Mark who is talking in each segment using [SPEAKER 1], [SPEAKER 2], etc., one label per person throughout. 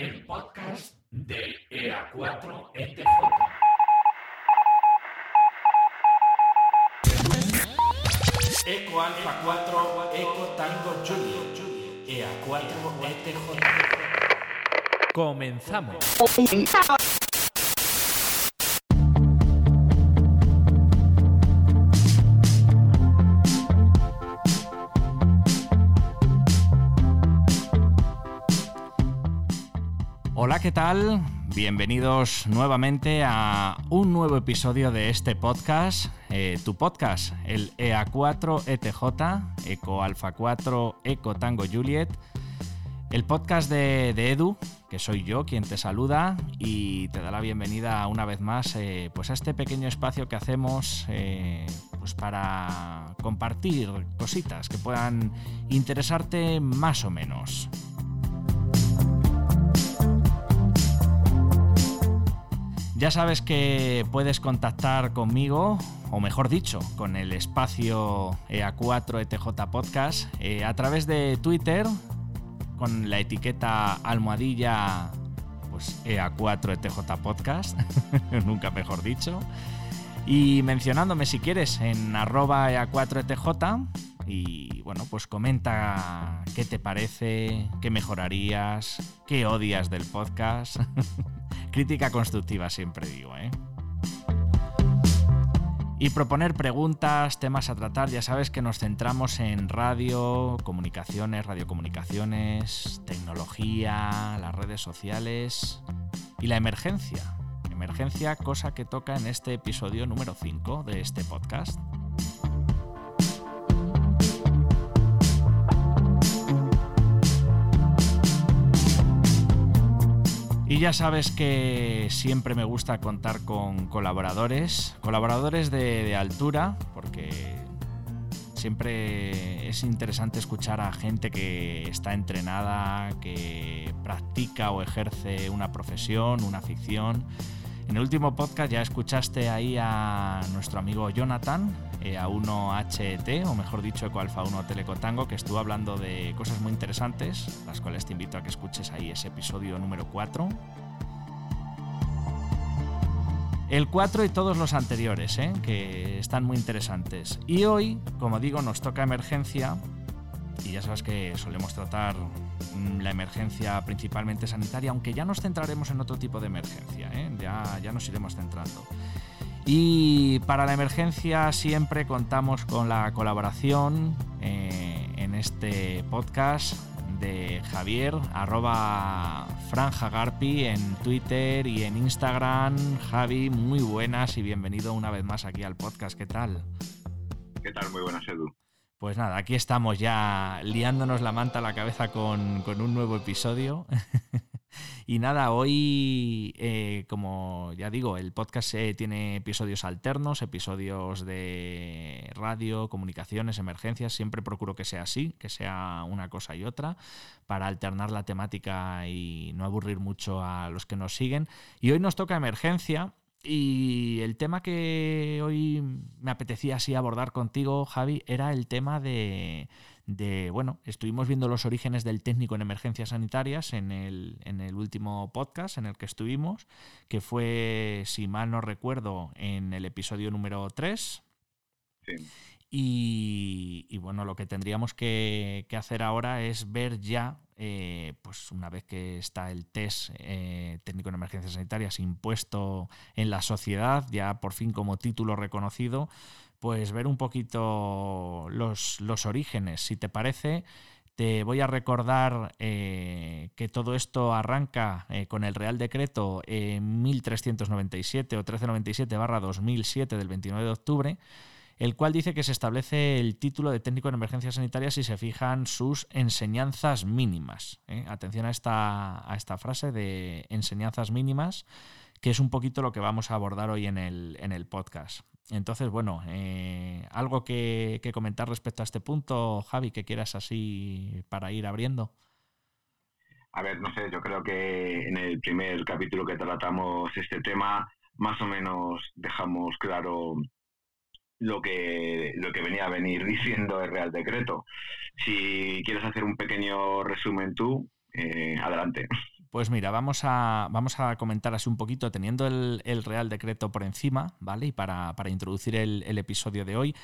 [SPEAKER 1] el podcast del EA4ETJ. Eco Alfa 4, Eco Tango Julio, EA4ETJ. Comenzamos. ¿Qué tal? Bienvenidos nuevamente a un nuevo episodio de este podcast, eh, tu podcast, el EA4ETJ, Eco Alfa 4, Eco Tango Juliet, el podcast de, de, Edu, que soy yo quien te saluda y te da la bienvenida una vez más eh, pues a este pequeño espacio que hacemos eh, pues para compartir cositas que puedan interesarte más o menos. Ya sabes que puedes contactar conmigo, o mejor dicho, con el espacio EA4ETJ Podcast, eh, a través de Twitter, con la etiqueta almohadilla pues EA4ETJ Podcast, nunca mejor dicho, y mencionándome si quieres en arroba EA4ETJ. Y bueno, pues comenta qué te parece, qué mejorarías, qué odias del podcast. Crítica constructiva siempre digo, ¿eh? Y proponer preguntas, temas a tratar, ya sabes que nos centramos en radio, comunicaciones, radiocomunicaciones, tecnología, las redes sociales y la emergencia. Emergencia, cosa que toca en este episodio número 5 de este podcast. Y ya sabes que siempre me gusta contar con colaboradores, colaboradores de, de, altura, porque siempre es interesante escuchar a gente que está entrenada, que practica o ejerce una profesión, una ficción. En el último podcast ya escuchaste ahí a nuestro amigo Jonathan, eh, A1HT, o mejor dicho, Eco Alfa 1 Telecotango, que estuvo hablando de cosas muy interesantes, las cuales te invito a que escuches ahí ese episodio número 4. El 4 y todos los anteriores, ¿eh? que están muy interesantes. Y hoy, como digo, nos toca emergencia, y ya sabes que solemos tratar la emergencia principalmente sanitaria, aunque ya nos centraremos en otro tipo de emergencia, ¿eh? ya, ya nos iremos centrando. Y para la emergencia siempre contamos con la colaboración eh, en este podcast de Javier, arroba franjagarpi en Twitter y en Instagram. Javi, muy buenas y bienvenido una vez más aquí al podcast. ¿Qué tal?
[SPEAKER 2] ¿Qué tal? Muy buenas, Edu.
[SPEAKER 1] Pues nada, aquí estamos ya liándonos la manta a la cabeza con, con un nuevo episodio. y nada, hoy, eh, como ya digo, el podcast eh, tiene episodios alternos, episodios de radio, comunicaciones, emergencias. Siempre procuro que sea así, que sea una cosa y otra, para alternar la temática y no aburrir mucho a los que nos siguen. Y hoy nos toca emergencia. Y el tema que hoy me apetecía así abordar contigo, Javi, era el tema de, de, bueno, estuvimos viendo los orígenes del técnico en emergencias sanitarias en el, en el último podcast en el que estuvimos, que fue, si mal no recuerdo, en el episodio número 3.
[SPEAKER 2] Sí.
[SPEAKER 1] Y, y, bueno, lo que tendríamos que, que hacer ahora es ver ya, eh, pues una vez que está el test eh, técnico en emergencias sanitarias impuesto en la sociedad, ya por fin como título reconocido, pues ver un poquito los, los orígenes. Si te parece, te voy a recordar eh, que todo esto arranca eh, con el Real Decreto en 1397 o 1397 barra 2007 del 29 de octubre, el cual dice que se establece el título de técnico en emergencias sanitarias si se fijan sus enseñanzas mínimas. ¿eh? Atención a esta, a esta frase de enseñanzas mínimas, que es un poquito lo que vamos a abordar hoy en el, en el podcast. Entonces, bueno, eh, algo que, que, comentar respecto a este punto, Javi, que quieras así para ir abriendo.
[SPEAKER 2] A ver, no sé, yo creo que en el primer capítulo que tratamos este tema, más o menos dejamos claro lo que, lo que venía a venir diciendo el Real Decreto. Si quieres hacer un pequeño resumen tú, eh, adelante.
[SPEAKER 1] Pues mira, vamos a, vamos a comentar así un poquito, teniendo el, Real Decreto por encima, ¿vale? Y para, introducir el, el episodio de hoy.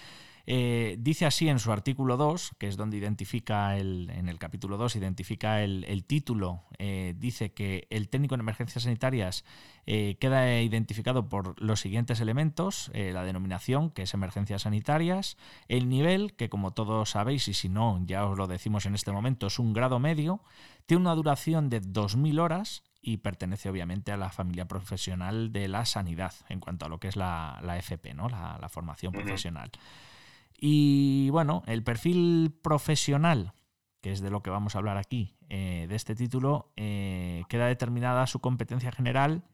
[SPEAKER 1] Eh, dice así en su artículo 2, que es donde identifica el, en el capítulo 2, identifica el, título, eh, dice que el técnico en emergencias sanitarias eh, queda identificado por los siguientes elementos, la denominación, que es emergencias sanitarias, el nivel, que como todos sabéis, y si no, ya os lo decimos en este momento, es un grado medio, tiene una duración de 2.000 horas y pertenece obviamente a la familia profesional de la sanidad en cuanto a lo que es la, FP, ¿no? la, formación profesional. Y bueno, el perfil profesional, que es de lo que vamos a hablar aquí, eh, de este título, eh, queda determinada su competencia general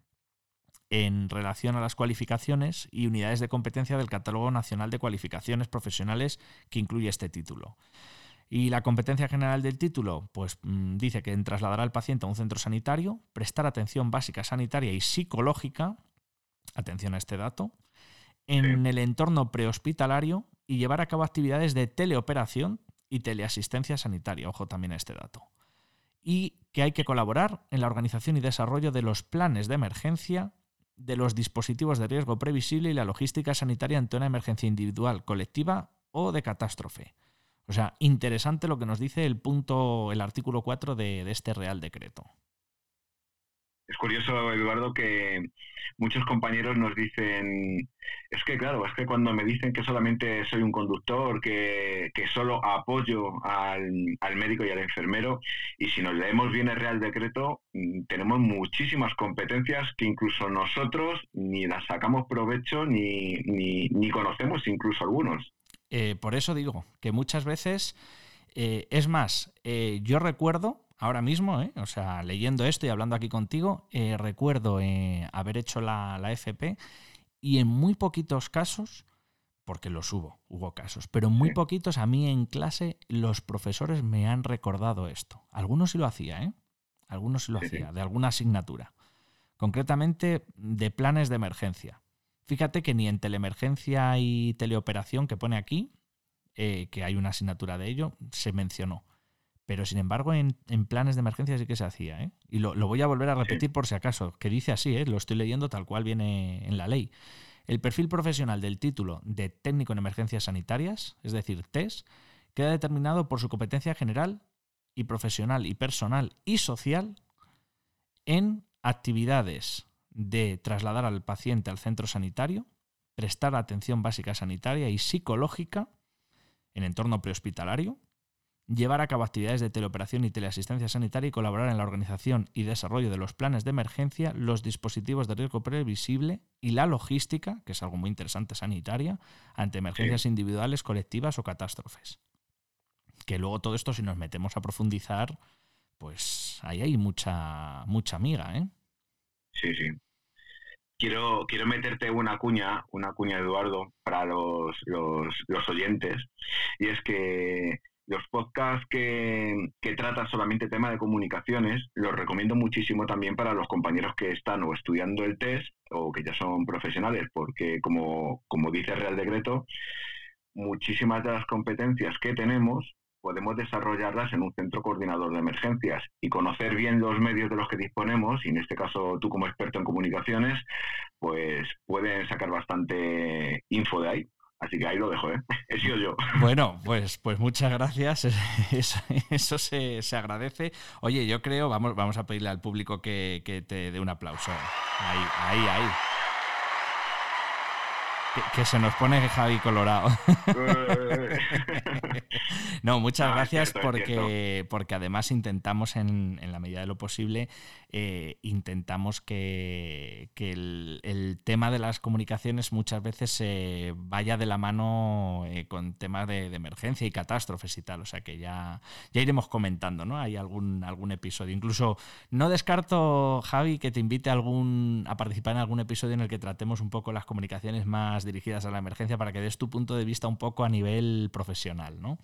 [SPEAKER 1] en relación a las cualificaciones y unidades de competencia del Catálogo Nacional de Cualificaciones Profesionales que incluye este título. Y la competencia general del título, pues mm, dice que en trasladar al paciente a un centro sanitario, prestar atención básica sanitaria y psicológica, atención a este dato, en el entorno prehospitalario y llevar a cabo actividades de teleoperación y teleasistencia sanitaria. Ojo también a este dato. Y que hay que colaborar en la organización y desarrollo de los planes de emergencia, de los dispositivos de riesgo previsible y la logística sanitaria ante una emergencia individual, colectiva o de catástrofe. O sea, interesante lo que nos dice el punto, el artículo 4 de este Real Decreto.
[SPEAKER 2] Es curioso, Eduardo, que muchos compañeros nos dicen, es que claro, es que cuando me dicen que solamente soy un conductor, que, solo apoyo al, médico y al enfermero, y si nos leemos bien el Real Decreto, mm, tenemos muchísimas competencias que incluso nosotros ni las sacamos provecho ni, ni, conocemos incluso algunos.
[SPEAKER 1] Eh, por eso digo que muchas veces, eh, es más, eh, yo recuerdo ahora mismo, ¿eh? o sea, leyendo esto y hablando aquí contigo, eh, recuerdo eh, haber hecho la, FP y en muy poquitos casos, porque los hubo, hubo casos, pero en muy poquitos a mí en clase los profesores me han recordado esto. Algunos sí lo hacía, ¿eh? Algunos sí lo hacía, de alguna asignatura. Concretamente de planes de emergencia. Fíjate que ni en teleemergencia y teleoperación que pone aquí, que hay una asignatura de ello, se mencionó. Pero sin embargo, en, planes de emergencia sí que se hacía. ¿eh? Y lo, voy a volver a repetir por si acaso, que dice así, ¿eh? lo estoy leyendo tal cual viene en la ley. El perfil profesional del título de técnico en emergencias sanitarias, es decir, TES, queda determinado por su competencia general y profesional y personal y social en actividades de trasladar al paciente al centro sanitario, prestar atención básica sanitaria y psicológica en entorno prehospitalario, llevar a cabo actividades de teleoperación y teleasistencia sanitaria y colaborar en la organización y desarrollo de los planes de emergencia, los dispositivos de riesgo previsible y la logística, que es algo muy interesante sanitaria, ante emergencias individuales, colectivas o catástrofes. Que luego todo esto, si nos metemos a profundizar, pues ahí hay mucha, mucha amiga, ¿eh?
[SPEAKER 2] Sí, sí. Quiero, quiero meterte una cuña, una cuña, Eduardo, para los, los, los oyentes, y es que los podcasts que, que, tratan solamente tema de comunicaciones los recomiendo muchísimo también para los compañeros que están o estudiando el test o que ya son profesionales, porque como, como dice el Real Decreto, muchísimas de las competencias que tenemos podemos desarrollarlas en un centro coordinador de emergencias y conocer bien los medios de los que disponemos, y en este caso tú como experto en comunicaciones, pues pueden sacar bastante info de ahí. Así que ahí lo dejo, ¿eh? He sido yo.
[SPEAKER 1] Bueno, pues, pues muchas gracias. Eso, se, se, agradece. Oye, yo creo, vamos, vamos a pedirle al público que, que te dé un aplauso. Ahí, ahí, ahí. Que, se nos pone Javi Colorado. no, muchas gracias porque, porque además intentamos en, la medida de lo posible, eh, intentamos que, el, tema de las comunicaciones muchas veces se vaya de la mano eh, con temas de, emergencia y catástrofes y tal. O sea que ya, ya iremos comentando, ¿no? Hay algún, algún episodio. Incluso no descarto, Javi, que te invite a, algún, a participar en algún episodio en el que tratemos un poco las comunicaciones más dirigidas a la emergencia para que des tu punto de vista un poco a nivel profesional, ¿no?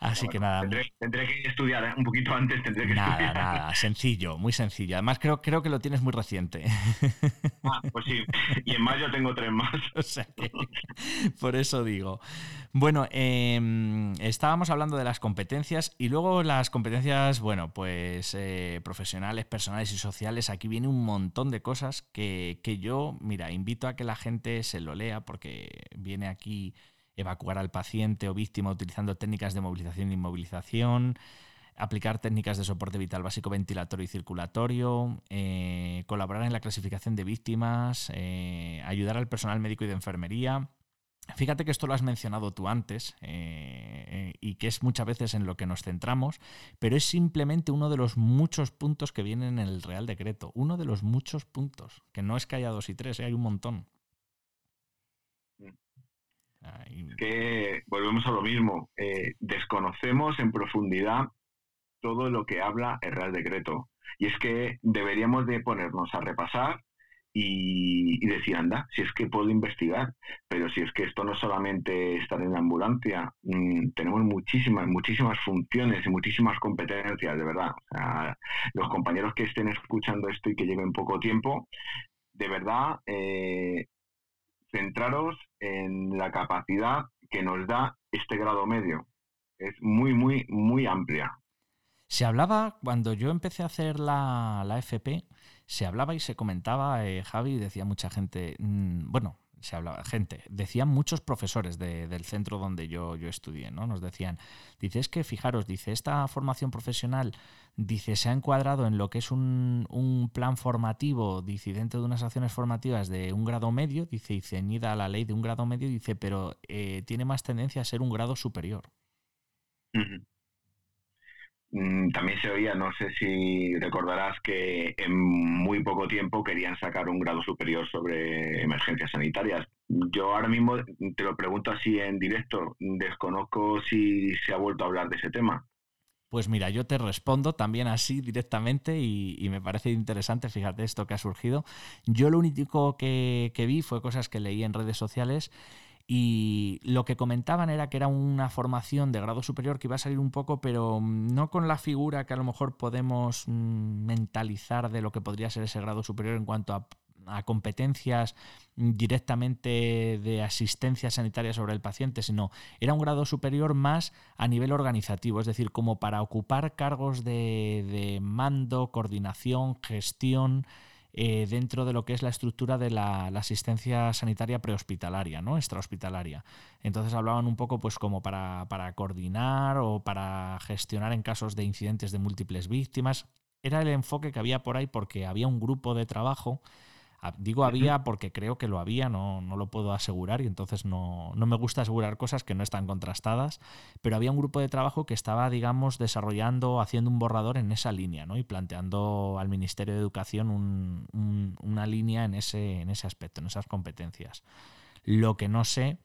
[SPEAKER 1] Así que nada.
[SPEAKER 2] Tendré, que estudiar un poquito antes, tendré que
[SPEAKER 1] nada,
[SPEAKER 2] estudiar.
[SPEAKER 1] Nada, sencillo, muy sencillo. Además, creo, creo que lo tienes muy reciente.
[SPEAKER 2] Ah, pues sí. Y en mayo tengo tres más.
[SPEAKER 1] O sea que, por eso digo. Bueno, em, estábamos hablando de las competencias y luego las competencias, bueno, pues eh, profesionales, personales y sociales. Aquí viene un montón de cosas que, que yo, mira, invito a que la gente se lo lea porque viene aquí evacuar al paciente o víctima utilizando técnicas de movilización e inmovilización, aplicar técnicas de soporte vital básico ventilatorio y circulatorio, eh, colaborar en la clasificación de víctimas, eh, ayudar al personal médico y de enfermería. Fíjate que esto lo has mencionado tú antes eh, y que es muchas veces en lo que nos centramos, pero es simplemente uno de los muchos puntos que vienen en el Real Decreto. Uno de los muchos puntos, que no es que haya dos y tres, hay un montón.
[SPEAKER 2] Que volvemos a lo mismo, eh, desconocemos en profundidad todo lo que habla el Real Decreto. Y es que deberíamos de ponernos a repasar y, decir, anda, si es que puedo investigar, pero si es que esto no solamente estar en la ambulancia, mm, tenemos muchísimas, muchísimas funciones y muchísimas competencias, de verdad. los compañeros que estén escuchando esto y que lleven poco tiempo, de verdad, eh, centraros en la capacidad que nos da este grado medio. Es muy, muy, muy amplia.
[SPEAKER 1] Se hablaba, cuando yo empecé a hacer la, la FP, se hablaba y se comentaba, eh, Javi, decía mucha gente, mm, bueno, se hablaba, gente, decían muchos profesores del centro donde yo, yo estudié, ¿no? Nos decían, dice, es que fijaros, dice, esta formación profesional, dice, se ha encuadrado en lo que es un, un plan formativo, dice, dentro de unas acciones formativas de un grado medio, dice, y ceñida a la ley de un grado medio, dice, pero eh, tiene más tendencia a ser un grado superior.
[SPEAKER 2] Mm, también se oía, no sé si recordarás que en muy poco tiempo querían sacar un grado superior sobre emergencias sanitarias. Yo ahora mismo te lo pregunto así en directo, desconozco si se ha vuelto a hablar de ese tema.
[SPEAKER 1] Pues mira, yo te respondo también así directamente y, me parece interesante, fíjate esto que ha surgido. Yo lo único que, que vi fue cosas que leí en redes sociales y lo que comentaban era que era una formación de grado superior que iba a salir un poco, pero mm, no con la figura que a lo mejor podemos mm, mentalizar de lo que podría ser ese grado superior en cuanto a, competencias directamente de asistencia sanitaria sobre el paciente, sino era un grado superior más a nivel organizativo, es decir, como para ocupar cargos de mando, coordinación, gestión, eh, dentro de lo que es la estructura de la, asistencia sanitaria prehospitalaria, ¿no? extrahospitalaria. Entonces hablaban un poco pues como para, para coordinar o para gestionar en casos de incidentes de múltiples víctimas. Era el enfoque que había por ahí porque había un grupo de trabajo Digo había porque creo que lo había, no, no lo puedo asegurar y entonces no, no, me gusta asegurar cosas que no están contrastadas, pero había un grupo de trabajo que estaba, digamos, desarrollando, haciendo un borrador en esa línea ¿no? y planteando al Ministerio de Educación un, una línea en ese, en ese aspecto, en esas competencias. Lo que no sé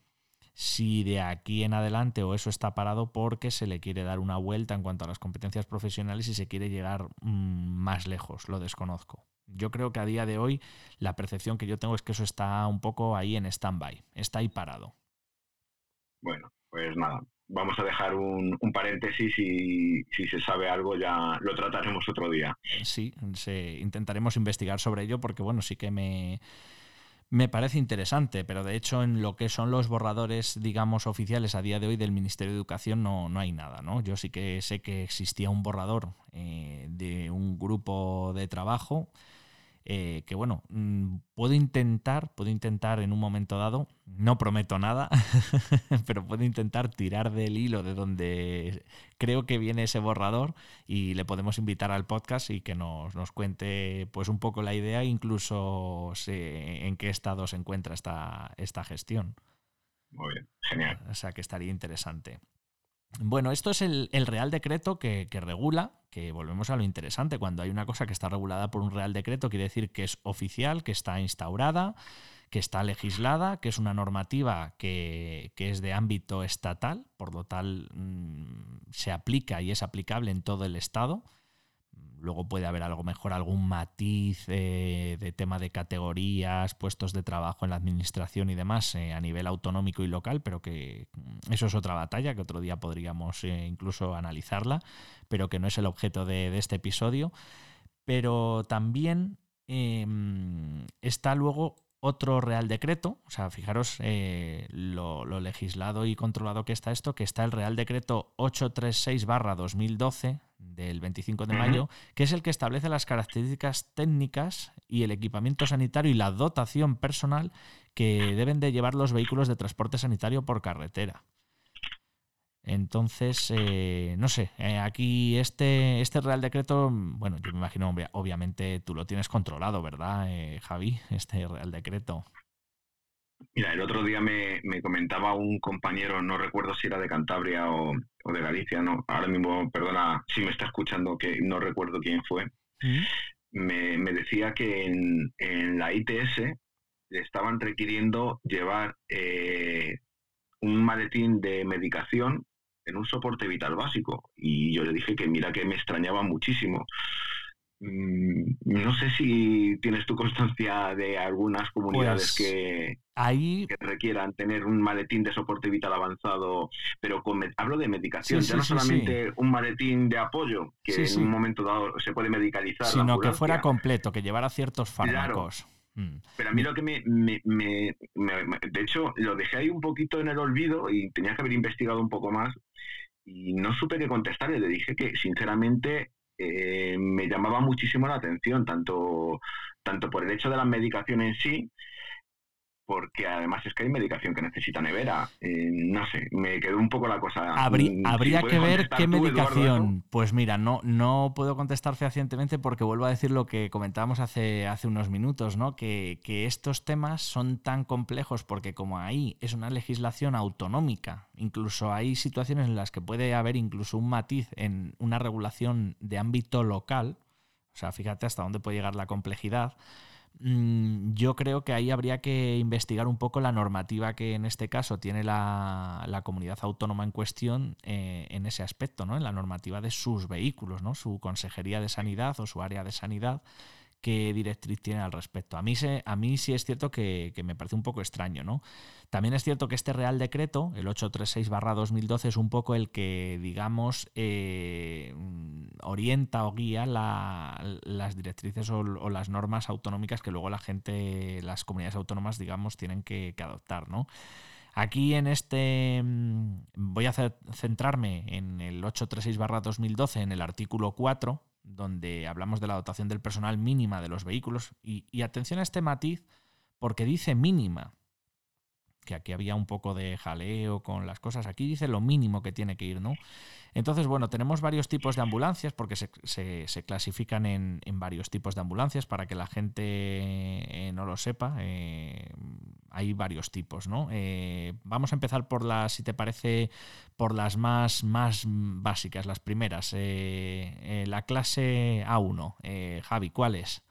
[SPEAKER 1] si de aquí en adelante o eso está parado porque se le quiere dar una vuelta en cuanto a las competencias profesionales y se quiere llegar mm, más lejos, lo desconozco. Yo creo que a día de hoy la percepción que yo tengo es que eso está un poco ahí en stand-by, está ahí parado.
[SPEAKER 2] Bueno, pues nada, vamos a dejar un, paréntesis y si se sabe algo ya lo trataremos otro día.
[SPEAKER 1] Sí, intentaremos investigar sobre ello porque bueno, sí que me, me parece interesante, pero de hecho en lo que son los borradores, digamos, oficiales a día de hoy del Ministerio de Educación no, no hay nada, ¿no? Yo sí que sé que existía un borrador eh, de un grupo de trabajo eh, que bueno, mm, puedo intentar, puedo intentar en un momento dado, no prometo nada, pero puedo intentar tirar del hilo de donde creo que viene ese borrador y le podemos invitar al podcast y que nos, nos cuente pues un poco la idea, incluso en qué estado se encuentra esta, esta gestión.
[SPEAKER 2] Muy bien, genial.
[SPEAKER 1] O sea que estaría interesante. Bueno, esto es el, Real Decreto que, regula, que volvemos a lo interesante, cuando hay una cosa que está regulada por un Real Decreto, quiere decir que es oficial, que está instaurada, que está legislada, que es una normativa que, es de ámbito estatal, por lo tal mm, se aplica y es aplicable en todo el Estado. Luego puede haber algo mejor, algún matiz eh, de tema de categorías, puestos de trabajo en la administración y demás a nivel autonómico y local, pero que mm, eso es otra batalla que otro día podríamos incluso analizarla, pero que no es el objeto de este episodio. Pero también em, está luego otro Real Decreto, o sea, fijaros eh, lo, legislado y controlado que está esto, que está el Real Decreto 836-2012 del 25 de mayo, que es el que establece las características técnicas y el equipamiento sanitario y la dotación personal que deben de llevar los vehículos de transporte sanitario por carretera. Entonces, eh, no sé, eh, aquí este, este Real Decreto, bueno, yo me imagino, obviamente tú lo tienes controlado, ¿verdad, eh, Javi? Este Real Decreto.
[SPEAKER 2] Mira, el otro día me, comentaba un compañero, no recuerdo si era de Cantabria o, de Galicia, no, ahora mismo, perdona si me está escuchando, que no recuerdo quién fue, me, decía que en, en, la ITS le estaban requiriendo llevar un maletín de medicación en un soporte vital básico. Y yo le dije que mira que me extrañaba muchísimo. Mm, no sé si tienes tu constancia de algunas comunidades pues que, ahí... que requieran tener un maletín de soporte vital avanzado, pero con, hablo de medicación, ya no solamente un maletín de apoyo, que en un momento dado se puede medicalizar.
[SPEAKER 1] Sino que fuera completo, que llevara ciertos fármacos.
[SPEAKER 2] Mm. Pero a mí lo que me, me, me, De hecho, lo dejé ahí un poquito en el olvido y tenía que haber investigado un poco más y no supe qué contestarle. Le dije que, sinceramente, eh, me llamaba muchísimo la atención, tanto, tanto por el hecho de la medicación en sí, porque además es que hay medicación que necesita nevera. Eh, no sé, me quedó un poco la cosa.
[SPEAKER 1] Mm, habría que ver qué medicación. Pues mira, no, no puedo contestar fehacientemente porque vuelvo a decir lo que comentábamos hace, hace unos minutos, ¿no? Que, que estos temas son tan complejos porque como ahí es una legislación autonómica, incluso hay situaciones en las que puede haber incluso un matiz en una regulación de ámbito local. O sea, fíjate hasta dónde puede llegar la complejidad yo creo que ahí habría que investigar un poco la normativa que en este caso tiene la, comunidad autónoma en cuestión eh, en ese aspecto, ¿no? en la normativa de sus vehículos, ¿no? su consejería de sanidad o su área de sanidad qué directriz tiene al respecto. A mí, sí es cierto que, me parece un poco extraño, ¿no? También es cierto que este Real Decreto, el 836-2012, es un poco el que, digamos, eh, orienta o guía las directrices o, las normas autonómicas que luego la gente, las comunidades autónomas, digamos, tienen que, que adoptar, ¿no? Aquí en este mm, voy a centrarme en el 836-2012, en el artículo 4, donde hablamos de la dotación del personal mínima de los vehículos. Y, atención a este matiz, porque dice mínima, que aquí había un poco de jaleo con las cosas. Aquí dice lo mínimo que tiene que ir, ¿no? Entonces, bueno, tenemos varios tipos de ambulancias porque se, clasifican en, varios tipos de ambulancias para que la gente eh, no lo sepa. Eh, hay varios tipos, ¿no? Eh, vamos a empezar por las, si te parece, por las más, más básicas, las primeras. la clase A1. Javi, ¿cuál es?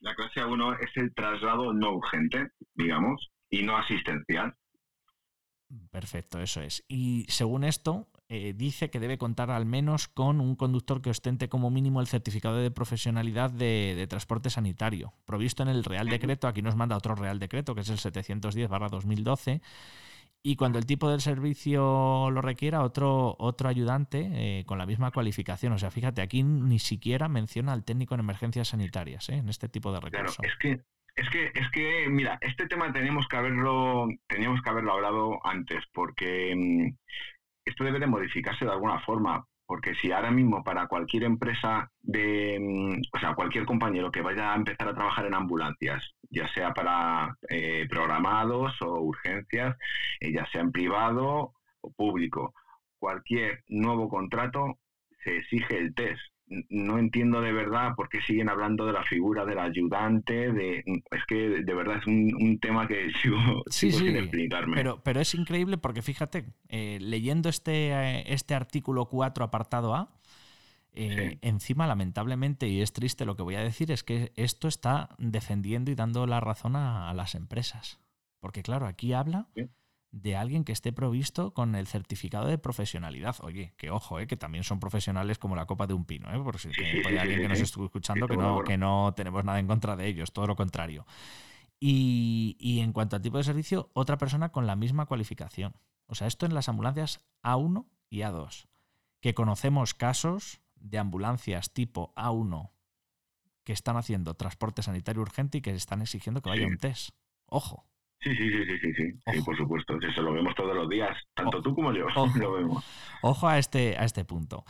[SPEAKER 2] La clase A1 es el traslado no urgente, digamos, y no asistencial.
[SPEAKER 1] Perfecto, eso es. Y según esto, eh, dice que debe contar al menos con un conductor que ostente como mínimo el certificado de profesionalidad de, transporte sanitario, provisto en el Real Decreto. Aquí nos manda otro Real Decreto, que es el 710-2012. Y cuando el tipo del servicio lo requiera, otro, otro ayudante eh, con la misma cualificación. O sea, fíjate, aquí ni siquiera menciona al técnico en emergencias sanitarias, ¿eh? en este tipo de recursos.
[SPEAKER 2] Claro, es que es que, es que, mira, este tema teníamos que haberlo, teníamos que haberlo hablado antes, porque mm, esto debe de modificarse de alguna forma, porque si ahora mismo para cualquier empresa de, mm, o sea, cualquier compañero que vaya a empezar a trabajar en ambulancias, ya sea para eh, programados o urgencias, eh, ya sea en privado o público, cualquier nuevo contrato se exige el test no entiendo de verdad por qué siguen hablando de la figura del ayudante. De, es que de verdad es un, tema que sigo, sin explicarme.
[SPEAKER 1] Pero, pero es increíble porque fíjate, eh, leyendo este, eh, este artículo 4, apartado A, eh, encima, lamentablemente, y es triste lo que voy a decir, es que esto está defendiendo y dando la razón a, las empresas. Porque, claro, aquí habla de alguien que esté provisto con el certificado de profesionalidad. Oye, que ojo, ¿eh? que también son profesionales como la copa de un pino, ¿eh? por si hay alguien que nos esté escuchando que no, que no tenemos nada en contra de ellos, todo lo contrario. Y, y, en cuanto al tipo de servicio, otra persona con la misma cualificación. O sea, esto en las ambulancias A1 y A2. Que conocemos casos de ambulancias tipo A1 que están haciendo transporte sanitario urgente y que están exigiendo que vaya un test. Ojo.
[SPEAKER 2] Sí, sí, sí, sí, sí, sí, por supuesto. Eso lo vemos todos los días, tanto tú como yo. Ojo. lo vemos.
[SPEAKER 1] Ojo a este, a este punto.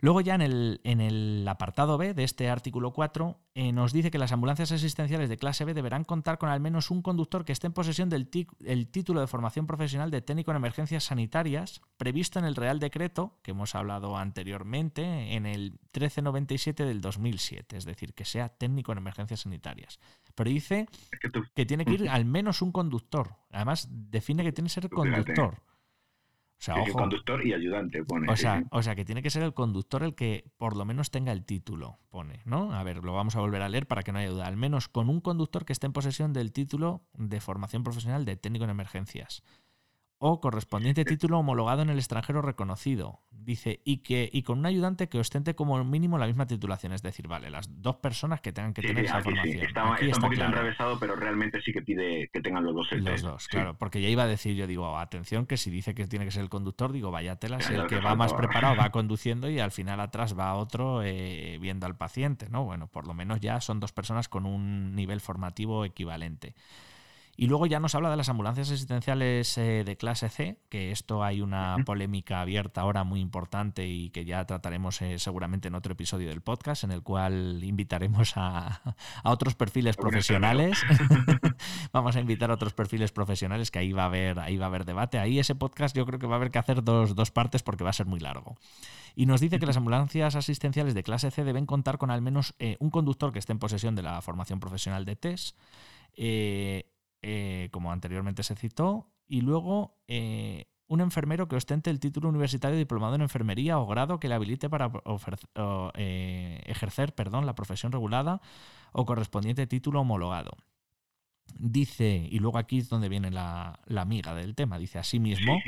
[SPEAKER 1] Luego ya en el, en el, apartado B de este artículo 4 eh, nos dice que las ambulancias asistenciales de clase B deberán contar con al menos un conductor que esté en posesión del el título de formación profesional de técnico en emergencias sanitarias previsto en el Real Decreto que hemos hablado anteriormente en el 1397 del 2007, es decir, que sea técnico en emergencias sanitarias. Pero dice que tiene que ir al menos un conductor. Además, define que tiene que ser conductor.
[SPEAKER 2] O sea, conductor y ayudante, pone.
[SPEAKER 1] O sea, o sea, que tiene que ser el conductor el que por lo menos tenga el título, pone, ¿no? A ver, lo vamos a volver a leer para que no haya duda. Al menos con un conductor que esté en posesión del título de formación profesional de técnico en emergencias o correspondiente título homologado en el extranjero reconocido. Dice, y que y con un ayudante que ostente como mínimo la misma titulación. Es decir, vale, las dos personas que tengan que tener esa formación.
[SPEAKER 2] Está, un poquito enrevesado, pero realmente sí que pide que tengan los dos.
[SPEAKER 1] los dos, claro. Porque ya iba a decir, yo digo, atención, que si dice que tiene que ser el conductor, digo, vaya tela, si el que va más preparado va conduciendo y al final atrás va otro eh, viendo al paciente, ¿no? Bueno, por lo menos ya son dos personas con un nivel formativo equivalente. Y luego ya nos habla de las ambulancias asistenciales eh, de clase C, que esto hay una polémica abierta ahora muy importante y que ya trataremos eh, seguramente en otro episodio del podcast, en el cual invitaremos a, otros perfiles profesionales. Vamos a invitar a otros perfiles profesionales que ahí va a haber, ahí va a haber debate. Ahí ese podcast yo creo que va a haber que hacer dos, partes porque va a ser muy largo. Y nos dice que las ambulancias asistenciales de clase C deben contar con al menos eh, un conductor que esté en posesión de la formación profesional de TES. Eh, como anteriormente se citó, y luego eh, un enfermero que ostente el título universitario diplomado en enfermería o grado que le habilite para eh, ejercer perdón, la profesión regulada o correspondiente título homologado. Dice, y luego aquí es donde viene la, amiga del tema, dice asimismo,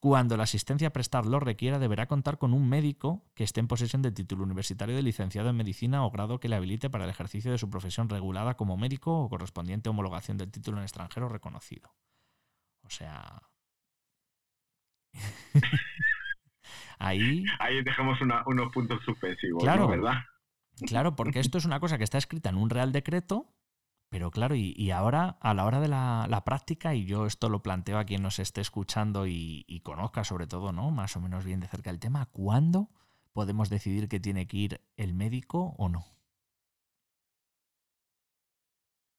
[SPEAKER 1] cuando la asistencia a prestar lo requiera, deberá contar con un médico que esté en posesión del título universitario de licenciado en medicina o grado que le habilite para el ejercicio de su profesión regulada como médico o correspondiente homologación del título en extranjero reconocido. O sea...
[SPEAKER 2] ahí... Ahí dejamos unos puntos suspensivos, claro, ¿verdad?
[SPEAKER 1] Claro, porque esto es una cosa que está escrita en un real decreto pero claro, y, ahora a la hora de la, práctica, y yo esto lo planteo a quien nos esté escuchando y, conozca sobre todo, ¿no? Más o menos bien de cerca el tema, ¿cuándo podemos decidir que tiene que ir el médico o no?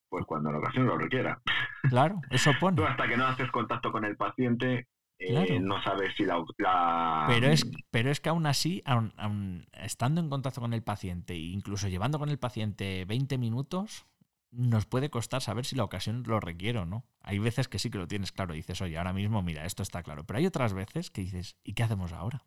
[SPEAKER 2] Pues cuando la ocasión lo requiera.
[SPEAKER 1] Claro, eso pone.
[SPEAKER 2] Tú hasta que no haces contacto con el paciente, eh, no sabes si la,
[SPEAKER 1] Pero, es, pero es que aún así, estando en contacto con el paciente e incluso llevando con el paciente 20 minutos, nos puede costar saber si la ocasión lo requiere o no. Hay veces que sí que lo tienes claro dices, oye, ahora mismo, mira, esto está claro. Pero hay otras veces que dices, ¿y qué hacemos ahora?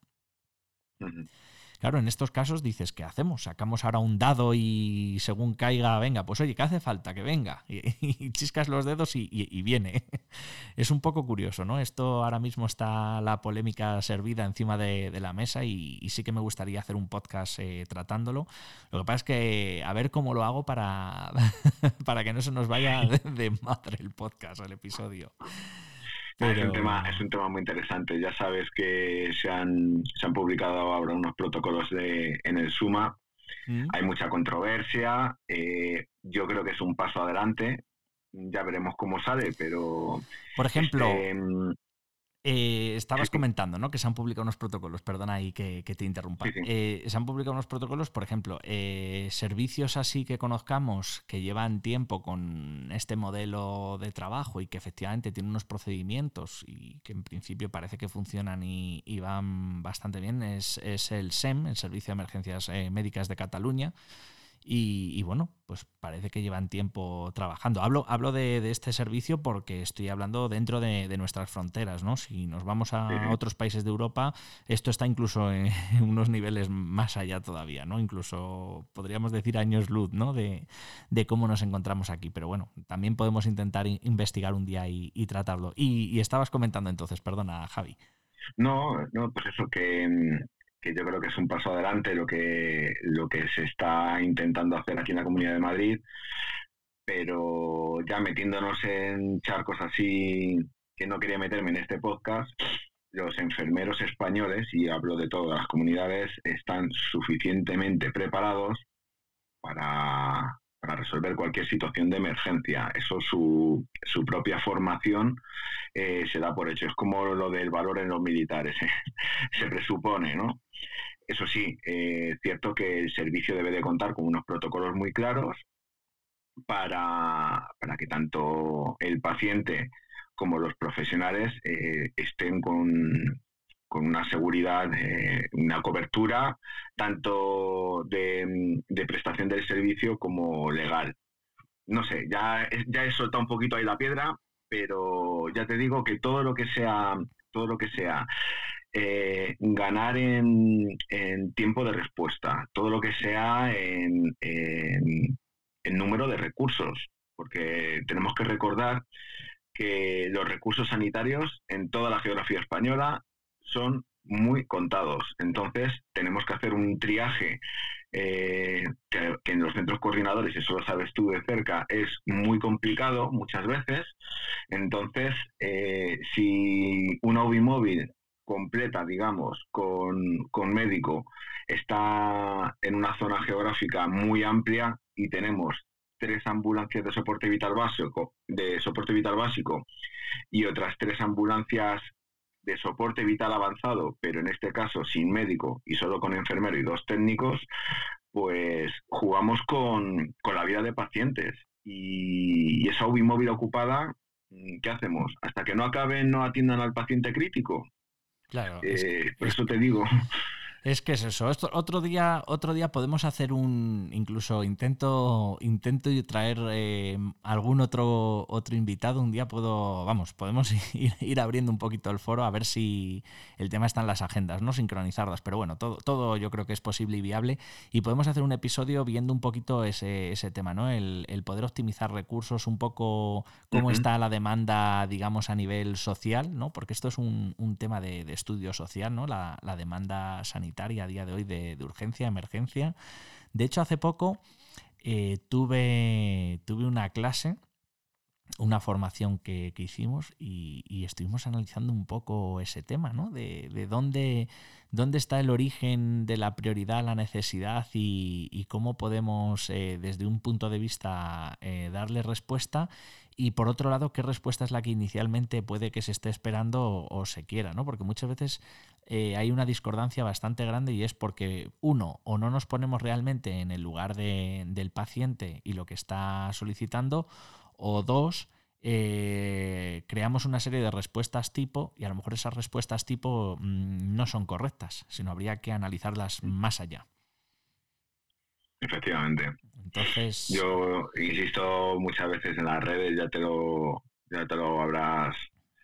[SPEAKER 1] Claro, en estos casos dices, ¿qué hacemos? Sacamos ahora un dado y según caiga, venga, pues oye, ¿qué hace falta? Que venga. Y, chiscas los dedos y, viene. Es un poco curioso, ¿no? Esto ahora mismo está la polémica servida encima de, la mesa y, sí que me gustaría hacer un podcast eh, tratándolo. Lo que pasa es que a ver cómo lo hago para, para que no se nos vaya de, de madre el podcast, el episodio.
[SPEAKER 2] Es, un tema, es un tema muy interesante. Ya sabes que se han, se han publicado ahora unos protocolos de, en el SUMA. Mm. Hay mucha controversia. Eh, yo creo que es un paso adelante. Ya veremos cómo sale, pero...
[SPEAKER 1] Por ejemplo, este, mm, eh, estabas comentando, ¿no? Que se han publicado unos protocolos, perdona ahí que, te interrumpa. Eh, se han publicado unos protocolos, por ejemplo, eh, servicios así que conozcamos que llevan tiempo con este modelo de trabajo y que efectivamente tienen unos procedimientos y que en principio parece que funcionan y, van bastante bien, es, es, el SEM, el Servicio de Emergencias Médicas de Cataluña Y, bueno, pues parece que llevan tiempo trabajando. Hablo, hablo de, este servicio porque estoy hablando dentro de, nuestras fronteras, ¿no? Si nos vamos a otros países de Europa, esto está incluso en, unos niveles más allá todavía, ¿no? Incluso podríamos decir años luz, ¿no? De, cómo nos encontramos aquí. Pero bueno, también podemos intentar investigar un día y, tratarlo. Y, estabas comentando entonces, perdona, Javi.
[SPEAKER 2] No, no, pues eso que que yo creo que es un paso adelante lo que, lo que se está intentando hacer aquí en la Comunidad de Madrid, pero ya metiéndonos en charcos así que no quería meterme en este podcast, los enfermeros españoles, y hablo de todas las comunidades, están suficientemente preparados para, para resolver cualquier situación de emergencia. Eso su, su propia formación eh, se da por hecho. Es como lo del valor en los militares, ¿eh? se presupone, ¿no? Eso sí, eh, cierto que el servicio debe de contar con unos protocolos muy claros para, para que tanto el paciente como los profesionales estén con, con una seguridad, eh, una cobertura tanto de, prestación del servicio como legal. No sé, ya, ya he soltado un poquito ahí la piedra, pero ya te digo que todo lo que sea, todo lo que sea eh, ganar en, tiempo de respuesta, todo lo que sea en, en número de recursos, porque tenemos que recordar que los recursos sanitarios en toda la geografía española son muy contados. Entonces, tenemos que hacer un triaje eh, que, en los centros coordinadores, eso lo sabes tú de cerca, es muy complicado muchas veces. Entonces, eh, si una UBI móvil completa, digamos, con, con médico, está en una zona geográfica muy amplia y tenemos tres ambulancias de soporte vital básico, de soporte vital básico y otras tres ambulancias de soporte vital avanzado, pero en este caso sin médico y solo con enfermero y dos técnicos, pues jugamos con, la vida de pacientes. Y, esa UBI móvil ocupada, ¿qué hacemos? Hasta que no acaben, no atiendan al paciente crítico.
[SPEAKER 1] Claro.
[SPEAKER 2] Eh, por eso te digo.
[SPEAKER 1] Es que es eso. Esto, otro día, otro día podemos hacer un, incluso intento, intento traer eh, algún otro, otro invitado. Un día puedo, vamos, podemos ir, abriendo un poquito el foro a ver si el tema está en las agendas, no sincronizarlas. Pero bueno, todo, todo yo creo que es posible y viable. Y podemos hacer un episodio viendo un poquito ese, ese tema, ¿no? El, poder optimizar recursos, un poco cómo está la demanda, digamos, a nivel social, ¿no? Porque esto es un, tema de, estudio social, ¿no? La, la demanda sanitaria a día de hoy de, urgencia, emergencia. De hecho, hace poco eh, tuve, tuve una clase, una formación que, hicimos y, estuvimos analizando un poco ese tema, ¿no? De, dónde, dónde, está el origen de la prioridad, la necesidad y, cómo podemos, eh, desde un punto de vista, eh, darle respuesta y por otro lado, qué respuesta es la que inicialmente puede que se esté esperando o, se quiera, ¿no? Porque muchas veces eh, hay una discordancia bastante grande y es porque, uno, o no nos ponemos realmente en el lugar del paciente y lo que está solicitando, o dos, eh, creamos una serie de respuestas tipo y a lo mejor esas respuestas tipo mm, no son correctas, sino habría que analizarlas más allá.
[SPEAKER 2] Efectivamente. Entonces. Yo insisto muchas veces en las redes, ya te lo, ya te lo habrás.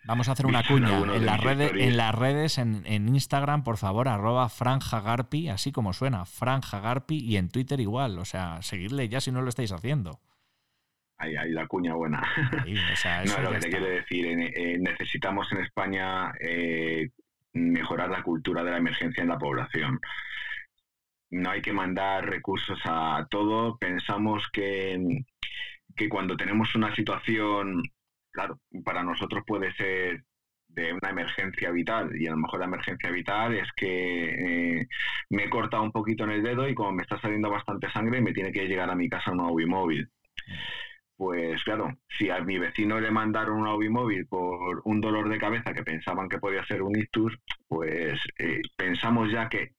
[SPEAKER 1] Vamos a hacer una cuña. En las, redes, en las redes, en, Instagram, por favor, arroba franjagarpi, así como suena, franjagarpi, y en Twitter igual. O sea, seguirle ya si no lo estáis haciendo.
[SPEAKER 2] Ahí, hay la cuña buena. no, lo que te quiero decir, eh, necesitamos en España eh, mejorar la cultura de la emergencia en la población no hay que mandar recursos a todo. Pensamos que, que cuando tenemos una situación, claro, para nosotros puede ser de una emergencia vital y a lo mejor la emergencia vital es que eh, me he cortado un poquito en el dedo y como me está saliendo bastante sangre me tiene que llegar a mi casa un móvil. Pues claro, si a mi vecino le mandaron un móvil por un dolor de cabeza que pensaban que podía ser un ictus, pues eh, pensamos ya que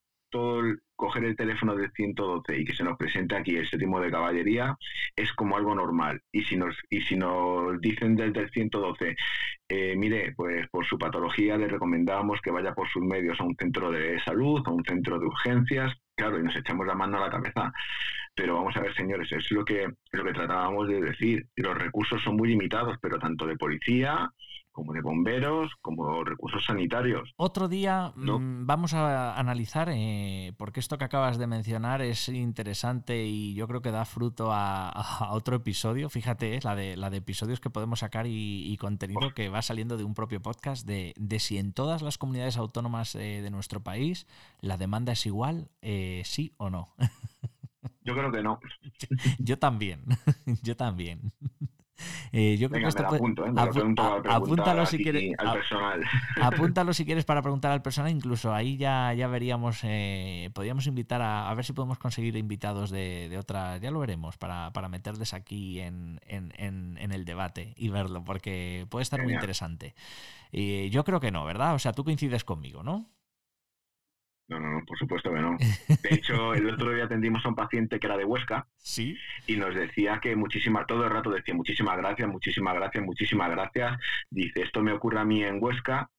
[SPEAKER 2] coger el teléfono del 112 y que se nos presente aquí el séptimo de caballería es como algo normal. Y si nos, y si nos dicen desde el 112, eh, mire, pues por su patología le recomendamos que vaya por sus medios a un centro de salud, a un centro de urgencias, claro, y nos echamos la mano a la cabeza. Pero vamos a ver, señores, es lo que, lo que tratábamos de decir. Los recursos son muy limitados, pero tanto de policía como de bomberos, como recursos sanitarios.
[SPEAKER 1] Otro día mm, vamos a analizar, eh, porque esto que acabas de mencionar es interesante y yo creo que da fruto a, otro episodio. Fíjate, la de, la de episodios que podemos sacar y, contenido que va saliendo de un propio podcast de, de si en todas las comunidades autónomas eh, de nuestro país la demanda es igual, eh, sí o no.
[SPEAKER 2] Yo creo que no.
[SPEAKER 1] Yo también, yo también.
[SPEAKER 2] Eh, yo creo que esto apunto, ¿eh? apúntalo
[SPEAKER 1] si quieres.
[SPEAKER 2] Al personal.
[SPEAKER 1] Apúntalo si quieres para preguntar al personal. Incluso ahí ya, ya veríamos, eh, podríamos invitar a, a ver si podemos conseguir invitados de, de otras, ya lo veremos, para, para meterles aquí en, en, en, el debate y verlo, porque puede estar muy interesante. Eh, yo creo que no, ¿verdad? O sea, tú coincides conmigo, ¿no?
[SPEAKER 2] No, no, no, por supuesto que no. De hecho, el otro día atendimos a un paciente que era de Huesca
[SPEAKER 1] ¿Sí?
[SPEAKER 2] y nos decía que muchísimas, todo el rato decía muchísimas gracias, muchísimas gracias, muchísimas gracias. Dice, esto me ocurre a mí en Huesca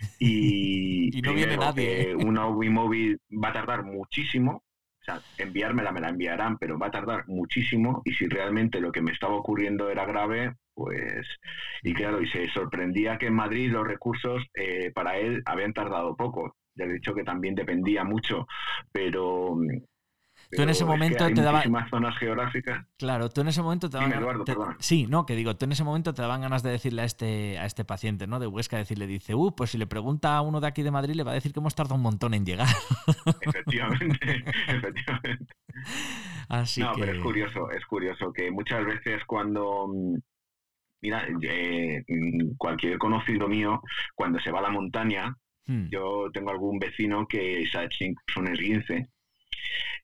[SPEAKER 2] y,
[SPEAKER 1] y no viene nadie.
[SPEAKER 2] Una móvil va a tardar muchísimo. O sea, enviármela me la enviarán, pero va a tardar muchísimo y si realmente lo que me estaba ocurriendo era grave, pues... Y claro, y se sorprendía que en Madrid los recursos eh, para él habían tardado poco ya he dicho que también dependía mucho, pero...
[SPEAKER 1] Tú en ese momento te daban.
[SPEAKER 2] zonas geográficas.
[SPEAKER 1] Claro, tú en ese momento te daban. Sí, no, que digo, tú en ese momento te daban ganas de decirle a este, a este paciente, ¿no? De Huesca, decirle, dice, uh, pues si le pregunta a uno de aquí de Madrid, le va a decir que hemos tardado un montón en llegar.
[SPEAKER 2] Efectivamente, efectivamente.
[SPEAKER 1] Así
[SPEAKER 2] no,
[SPEAKER 1] que...
[SPEAKER 2] pero es curioso, es curioso que muchas veces cuando. Mira, eh, cualquier conocido mío, cuando se va a la montaña, Hmm. Yo tengo algún vecino que se ha hecho incluso un esguince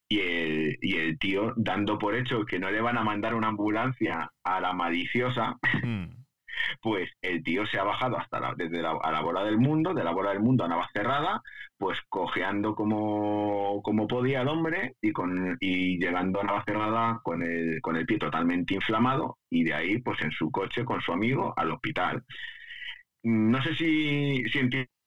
[SPEAKER 2] y el, y el tío dando por hecho que no le van a mandar una ambulancia a la maliciosa, hmm. pues el tío se ha bajado hasta la, desde la, a la bola del mundo, de la bola del mundo a Navacerrada, pues cojeando como, como podía el hombre y, con, y llegando a Navacerrada con el, con el pie totalmente inflamado y de ahí pues en su coche con su amigo al hospital. No sé si, si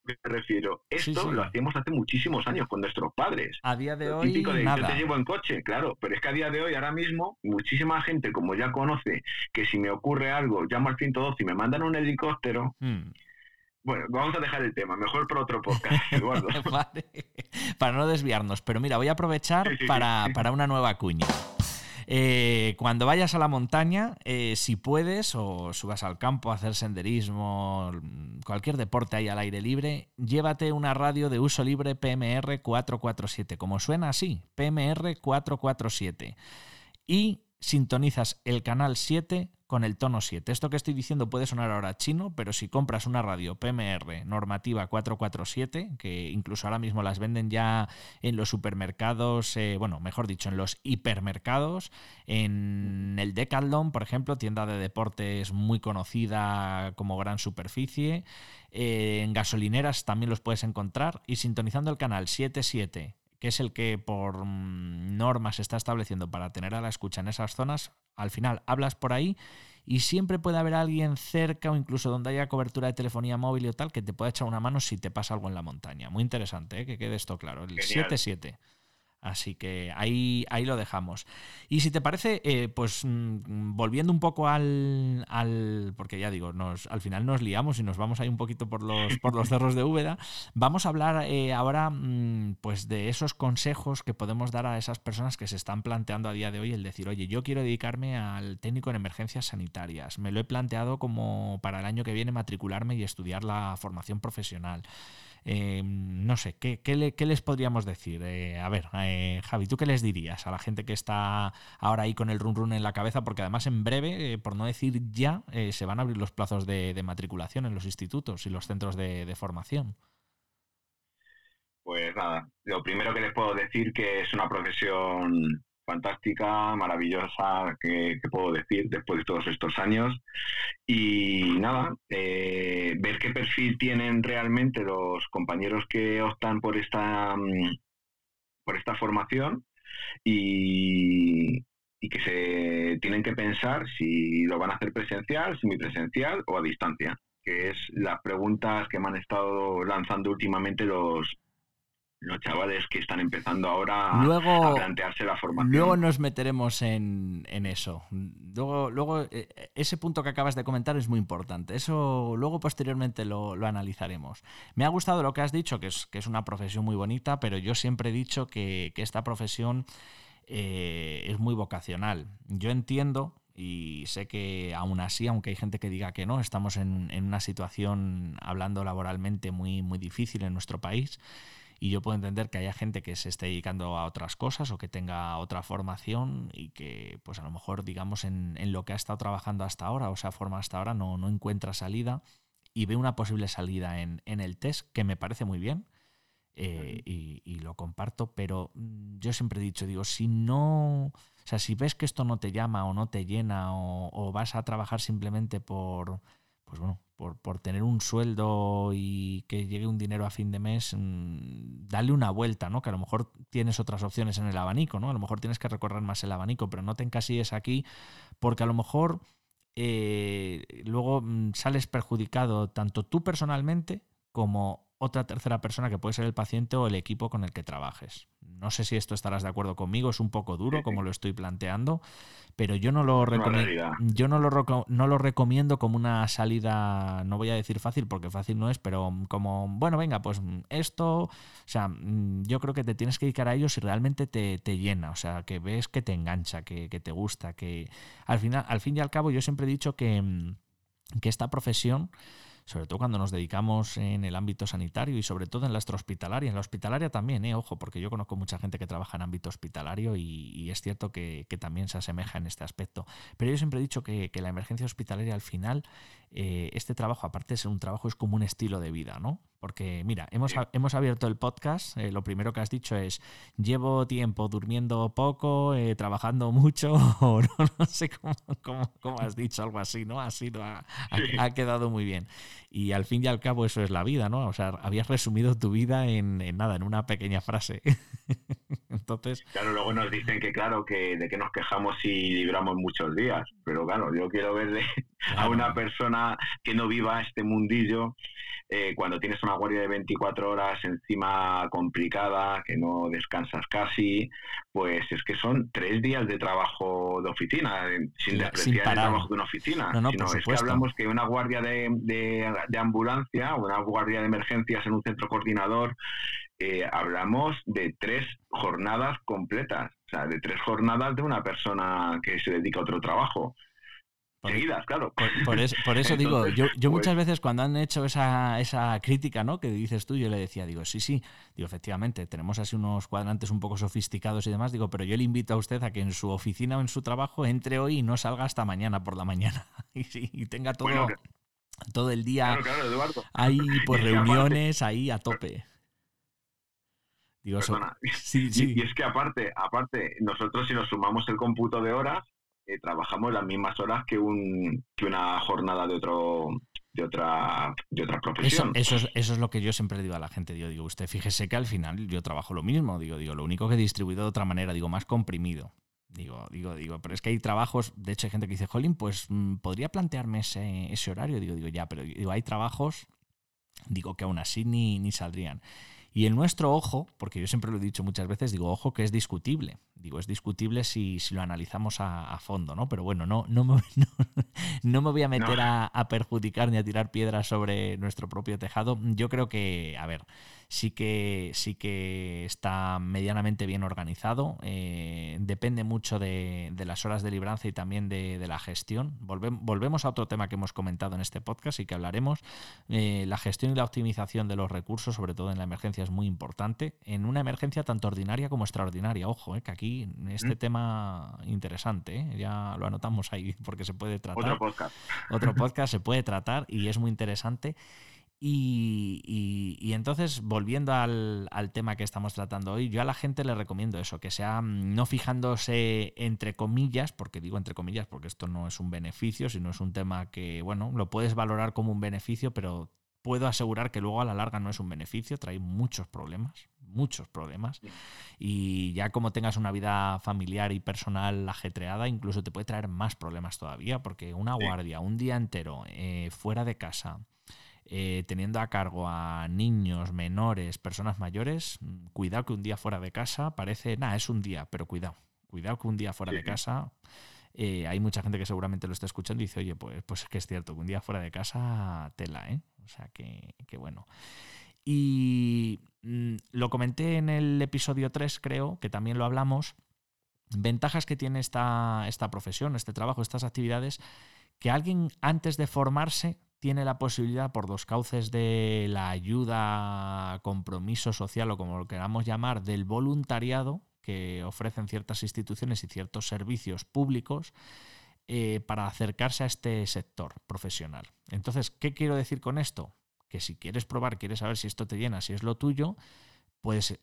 [SPEAKER 2] me refiero. Esto lo hacíamos hace muchísimos años con nuestros padres.
[SPEAKER 1] A día de hoy, nada.
[SPEAKER 2] Yo te llevo en coche, claro, pero es que a día de hoy, ahora mismo, muchísima gente, como ya conoce, que si me ocurre algo, llamo al 112 y me mandan un helicóptero. Hmm. Bueno, vamos a dejar el tema, mejor por otro podcast, Eduardo.
[SPEAKER 1] vale. Para no desviarnos, pero mira, voy a aprovechar para, para una nueva cuña. Eh, cuando vayas a la montaña, eh, si puedes, o subas al campo a hacer senderismo, cualquier deporte ahí al aire libre, llévate una radio de uso libre PMR 447, como suena así, PMR 447. Y sintonizas el canal 7 con el tono 7. Esto que estoy diciendo puede sonar ahora chino, pero si compras una radio PMR normativa 447, que incluso ahora mismo las venden ya en los supermercados, eh, bueno, mejor dicho, en los hipermercados, en el Decathlon, por ejemplo, tienda de deportes muy conocida como gran superficie, eh, en gasolineras también los puedes encontrar y sintonizando el canal 77 que es el que por mm, normas se está estableciendo para tener a la escucha en esas zonas, al final hablas por ahí y siempre puede haber alguien cerca o incluso donde haya cobertura de telefonía móvil o tal que te pueda echar una mano si te pasa algo en la montaña. Muy interesante, ¿eh? que quede esto claro. El 77. Así que ahí, ahí lo dejamos. Y si te parece, eh, pues mm, volviendo un poco al, al, porque ya digo, nos, al final nos liamos y nos vamos ahí un poquito por los, por los cerros de Úbeda, vamos a hablar eh, ahora mm, pues de esos consejos que podemos dar a esas personas que se están planteando a día de hoy el decir, oye, yo quiero dedicarme al técnico en emergencias sanitarias, me lo he planteado como para el año que viene matricularme y estudiar la formación profesional. Eh, no sé, ¿qué, les podríamos decir? Eh, a ver, eh, Javi, ¿tú qué les dirías a la gente que está ahora ahí con el run run en la cabeza? Porque además en breve, por no decir ya, se van a abrir los plazos de, matriculación en los institutos y los centros de, de formación.
[SPEAKER 2] Pues nada, lo primero que les puedo decir que es una profesión fantástica, maravillosa, que, puedo decir después de todos estos años. Y nada, eh, ver qué perfil tienen realmente los compañeros que optan por esta, mm, por esta formación y, y que se tienen que pensar si lo van a hacer presencial, semipresencial o a distancia, que es las preguntas que me han estado lanzando últimamente los, los chavales que están empezando ahora a plantearse la formación.
[SPEAKER 1] Luego nos meteremos en, eso. Luego, luego eh, ese punto que acabas de comentar es muy importante. Eso luego posteriormente lo, analizaremos. Me ha gustado lo que has dicho, que es, que es una profesión muy bonita, pero yo siempre he dicho que, esta profesión eh, es muy vocacional. Yo entiendo y sé que aún así, aunque hay gente que diga que no, estamos en, en una situación, hablando laboralmente, muy, muy difícil en nuestro país y yo puedo entender que haya gente que se esté dedicando a otras cosas o que tenga otra formación y que pues a lo mejor digamos en, lo que ha estado trabajando hasta ahora o se ha formado hasta ahora no, no encuentra salida y ve una posible salida en, el test que me parece muy bien eh, y, lo comparto, pero mm, yo siempre he dicho, digo, si no, o sea, si ves que esto no te llama o no te llena o vas a trabajar simplemente por, pues bueno, por, tener un sueldo y que llegue un dinero a fin de mes, mm, dale una vuelta, ¿no? Que a lo mejor tienes otras opciones en el abanico, ¿no? A lo mejor tienes que recorrer más el abanico, pero no te encasilles aquí, porque a lo mejor eh, luego mm, sales perjudicado tanto tú personalmente como otra tercera persona que puede ser el paciente o el equipo con el que trabajes. No sé si esto estarás de acuerdo conmigo, es un poco duro como lo estoy planteando, pero yo no lo recomiendo yo no lo, no lo recomiendo como una salida, no voy a decir fácil porque fácil no es, pero como bueno, venga, pues esto, o sea, yo creo que te tienes que dedicar a ello si realmente te, llena, o sea, que ves que te engancha, que, te gusta, que al final al fin y al cabo yo siempre he dicho que que esta profesión sobre todo cuando nos dedicamos en el ámbito sanitario y sobre todo en la extrahospitalaria. En la hospitalaria también, eh, ojo, porque yo conozco mucha gente que trabaja en ámbito hospitalario y, es cierto que, también se asemeja en este aspecto. Pero yo siempre he dicho que, la emergencia hospitalaria al final, eh, este trabajo, aparte de ser un trabajo, es como un estilo de vida, ¿no? Porque, mira, hemos, hemos abierto el podcast. Eh, lo primero que has dicho es: llevo tiempo durmiendo poco, eh, trabajando mucho, o no, sé cómo, has dicho, algo así, ¿no? Así ha, ha, quedado muy bien. Y al fin y al cabo, eso es la vida, ¿no? O sea, habías resumido tu vida en, nada, en una pequeña frase. Entonces.
[SPEAKER 2] Claro, luego nos dicen que, claro, que de qué nos quejamos si libramos muchos días. Pero claro, yo quiero verle a una persona que no viva este mundillo eh, cuando tienes una guardia de 24 horas encima complicada, que no descansas casi, pues es que son tres días de trabajo de oficina, eh, sin despreciar el trabajo de una oficina. No, sino es que hablamos que una guardia de, de, ambulancia, una guardia de emergencias en un centro coordinador, eh, hablamos de tres jornadas completas, o sea, de tres jornadas de una persona que se dedica a otro trabajo. Seguidas, claro.
[SPEAKER 1] Por, eso, digo, yo, yo pues muchas veces cuando han hecho esa, esa crítica, ¿no? Que dices tú, yo le decía, digo, sí, sí, digo, efectivamente, tenemos así unos cuadrantes un poco sofisticados y demás, digo, pero yo le invito a usted a que en su oficina o en su trabajo entre hoy y no salga hasta mañana por la mañana y, tenga todo, todo el día ahí, por reuniones, ahí a tope.
[SPEAKER 2] Digo, sí, sí. Y, y, es que aparte, aparte, nosotros si nos sumamos el cómputo de horas, trabajamos las mismas horas que, un, que una jornada de otro de otra de otra profesión.
[SPEAKER 1] Eso, es, eso es lo que yo siempre digo a la gente. Digo, digo, usted fíjese que al final yo trabajo lo mismo. Digo, digo, lo único que he distribuido de otra manera, digo, más comprimido. Digo, digo, digo, pero es que hay trabajos, de hecho hay gente que dice, Jolín, pues mm, podría plantearme ese, ese horario. Digo, digo, ya, pero digo, hay trabajos, digo, que aún así ni, ni saldrían. Y el nuestro ojo, porque yo siempre lo he dicho muchas veces, digo, ojo que es discutible. Digo, es discutible si, si lo analizamos a, fondo, ¿no? Pero bueno, no, no, me, no, me voy a meter a, a, perjudicar ni a tirar piedras sobre nuestro propio tejado. Yo creo que, a ver, sí que, sí que está medianamente bien organizado. Eh, depende mucho de, las horas de libranza y también de, la gestión. volvemos a otro tema que hemos comentado en este podcast y que hablaremos. Eh, la gestión y la optimización de los recursos, sobre todo en la emergencia, es muy importante. En una emergencia tanto ordinaria como extraordinaria. Ojo, eh, que aquí este mm. tema interesante, ya lo anotamos ahí porque se puede tratar.
[SPEAKER 2] Otro podcast.
[SPEAKER 1] Otro podcast se puede tratar y es muy interesante. Y, entonces, volviendo al, tema que estamos tratando hoy, yo a la gente le recomiendo eso, que sea mm, no fijándose entre comillas, porque digo entre comillas porque esto no es un beneficio, sino es un tema que, bueno, lo puedes valorar como un beneficio, pero puedo asegurar que luego a la larga no es un beneficio, trae muchos problemas, muchos problemas. Y ya como tengas una vida familiar y personal ajetreada, incluso te puede traer más problemas todavía, porque una guardia, un día entero, eh, fuera de casa, eh, teniendo a cargo a niños, menores, personas mayores, cuidado que un día fuera de casa parece, nada, es un día, pero cuidado, cuidado que un día fuera de casa... Eh, hay mucha gente que seguramente lo está escuchando y dice, oye, pues, pues es que es cierto, que un día fuera de casa tela, ¿eh? O sea que, que bueno. Y mm, lo comenté en el episodio 3, creo, que también lo hablamos. Ventajas que tiene esta, esta profesión, este trabajo, estas actividades, que alguien antes de formarse tiene la posibilidad por dos cauces de la ayuda, compromiso social o como lo queramos llamar, del voluntariado que ofrecen ciertas instituciones y ciertos servicios públicos eh, para acercarse a este sector profesional. Entonces, ¿qué quiero decir con esto? Que si quieres probar, quieres saber si esto te llena, si es lo tuyo, puedes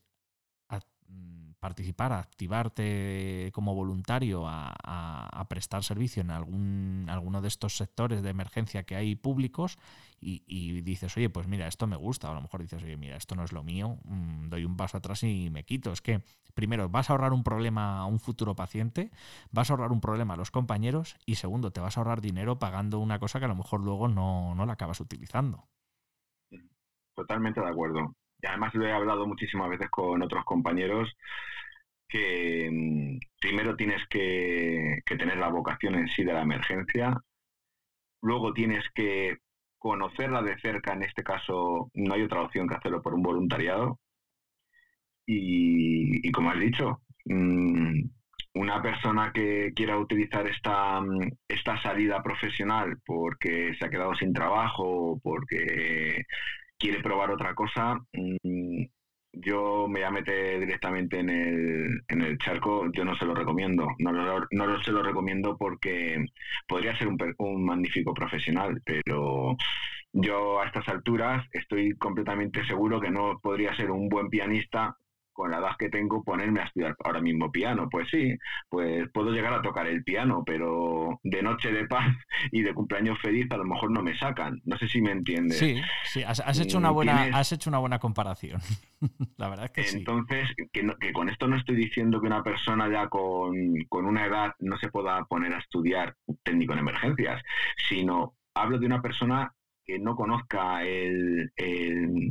[SPEAKER 1] participar, a activarte como voluntario a, prestar servicio en algún, alguno de estos sectores de emergencia que hay públicos y, dices, oye, pues mira, esto me gusta, o a lo mejor dices, oye, mira, esto no es lo mío, mm, doy un paso atrás y me quito. Es que, primero, vas a ahorrar un problema a un futuro paciente, vas a ahorrar un problema a los compañeros y segundo, te vas a ahorrar dinero pagando una cosa que a lo mejor luego no, no la acabas utilizando.
[SPEAKER 2] Totalmente de acuerdo. Y además lo he hablado muchísimas veces con otros compañeros que mm, primero tienes que, tener la vocación en sí de la emergencia, luego tienes que conocerla de cerca, en este caso no hay otra opción que hacerlo por un voluntariado. Y, como has dicho, mm, una persona que quiera utilizar esta, mm, esta salida profesional porque se ha quedado sin trabajo, porque quiere probar otra cosa, yo me voy a meter directamente en el, en el charco, yo no se lo recomiendo. No, lo, no se lo recomiendo porque podría ser un, un magnífico profesional, pero yo a estas alturas estoy completamente seguro que no podría ser un buen pianista con la edad que tengo, ponerme a estudiar ahora mismo piano. Pues sí, pues puedo llegar a tocar el piano, pero de noche de paz y de cumpleaños feliz a lo mejor no me sacan. No sé si me entiendes.
[SPEAKER 1] Sí, sí, has, hecho, una buena, has hecho una buena comparación. la verdad es que
[SPEAKER 2] sí. Entonces, que, que, con esto no estoy diciendo que una persona ya con, con una edad no se pueda poner a estudiar técnico en emergencias, sino hablo de una persona que no conozca el,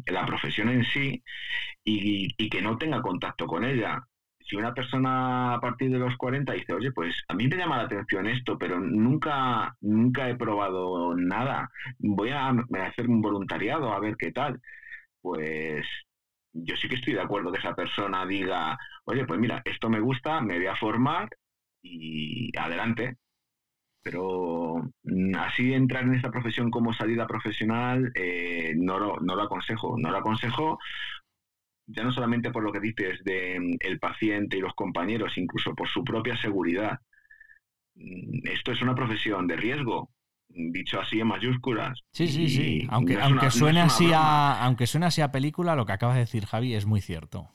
[SPEAKER 2] la profesión en sí y, que no tenga contacto con ella. Si una persona a partir de los 40 dice, oye, pues a mí me llama la atención esto, pero nunca, nunca he probado nada, voy a hacer un voluntariado a ver qué tal, pues yo sí que estoy de acuerdo que esa persona diga, oye, pues mira, esto me gusta, me voy a formar y adelante. Pero mm, así entrar en esta profesión como salida profesional eh, no, lo, no lo aconsejo. No lo aconsejo ya no solamente por lo que dices del mm, el paciente y los compañeros, incluso por su propia seguridad. Mm, esto es una profesión de riesgo, dicho así en mayúsculas.
[SPEAKER 1] Sí, sí, sí. Aunque, aunque, suene así a, aunque suene así a película, lo que acaba de decir Javi es muy cierto.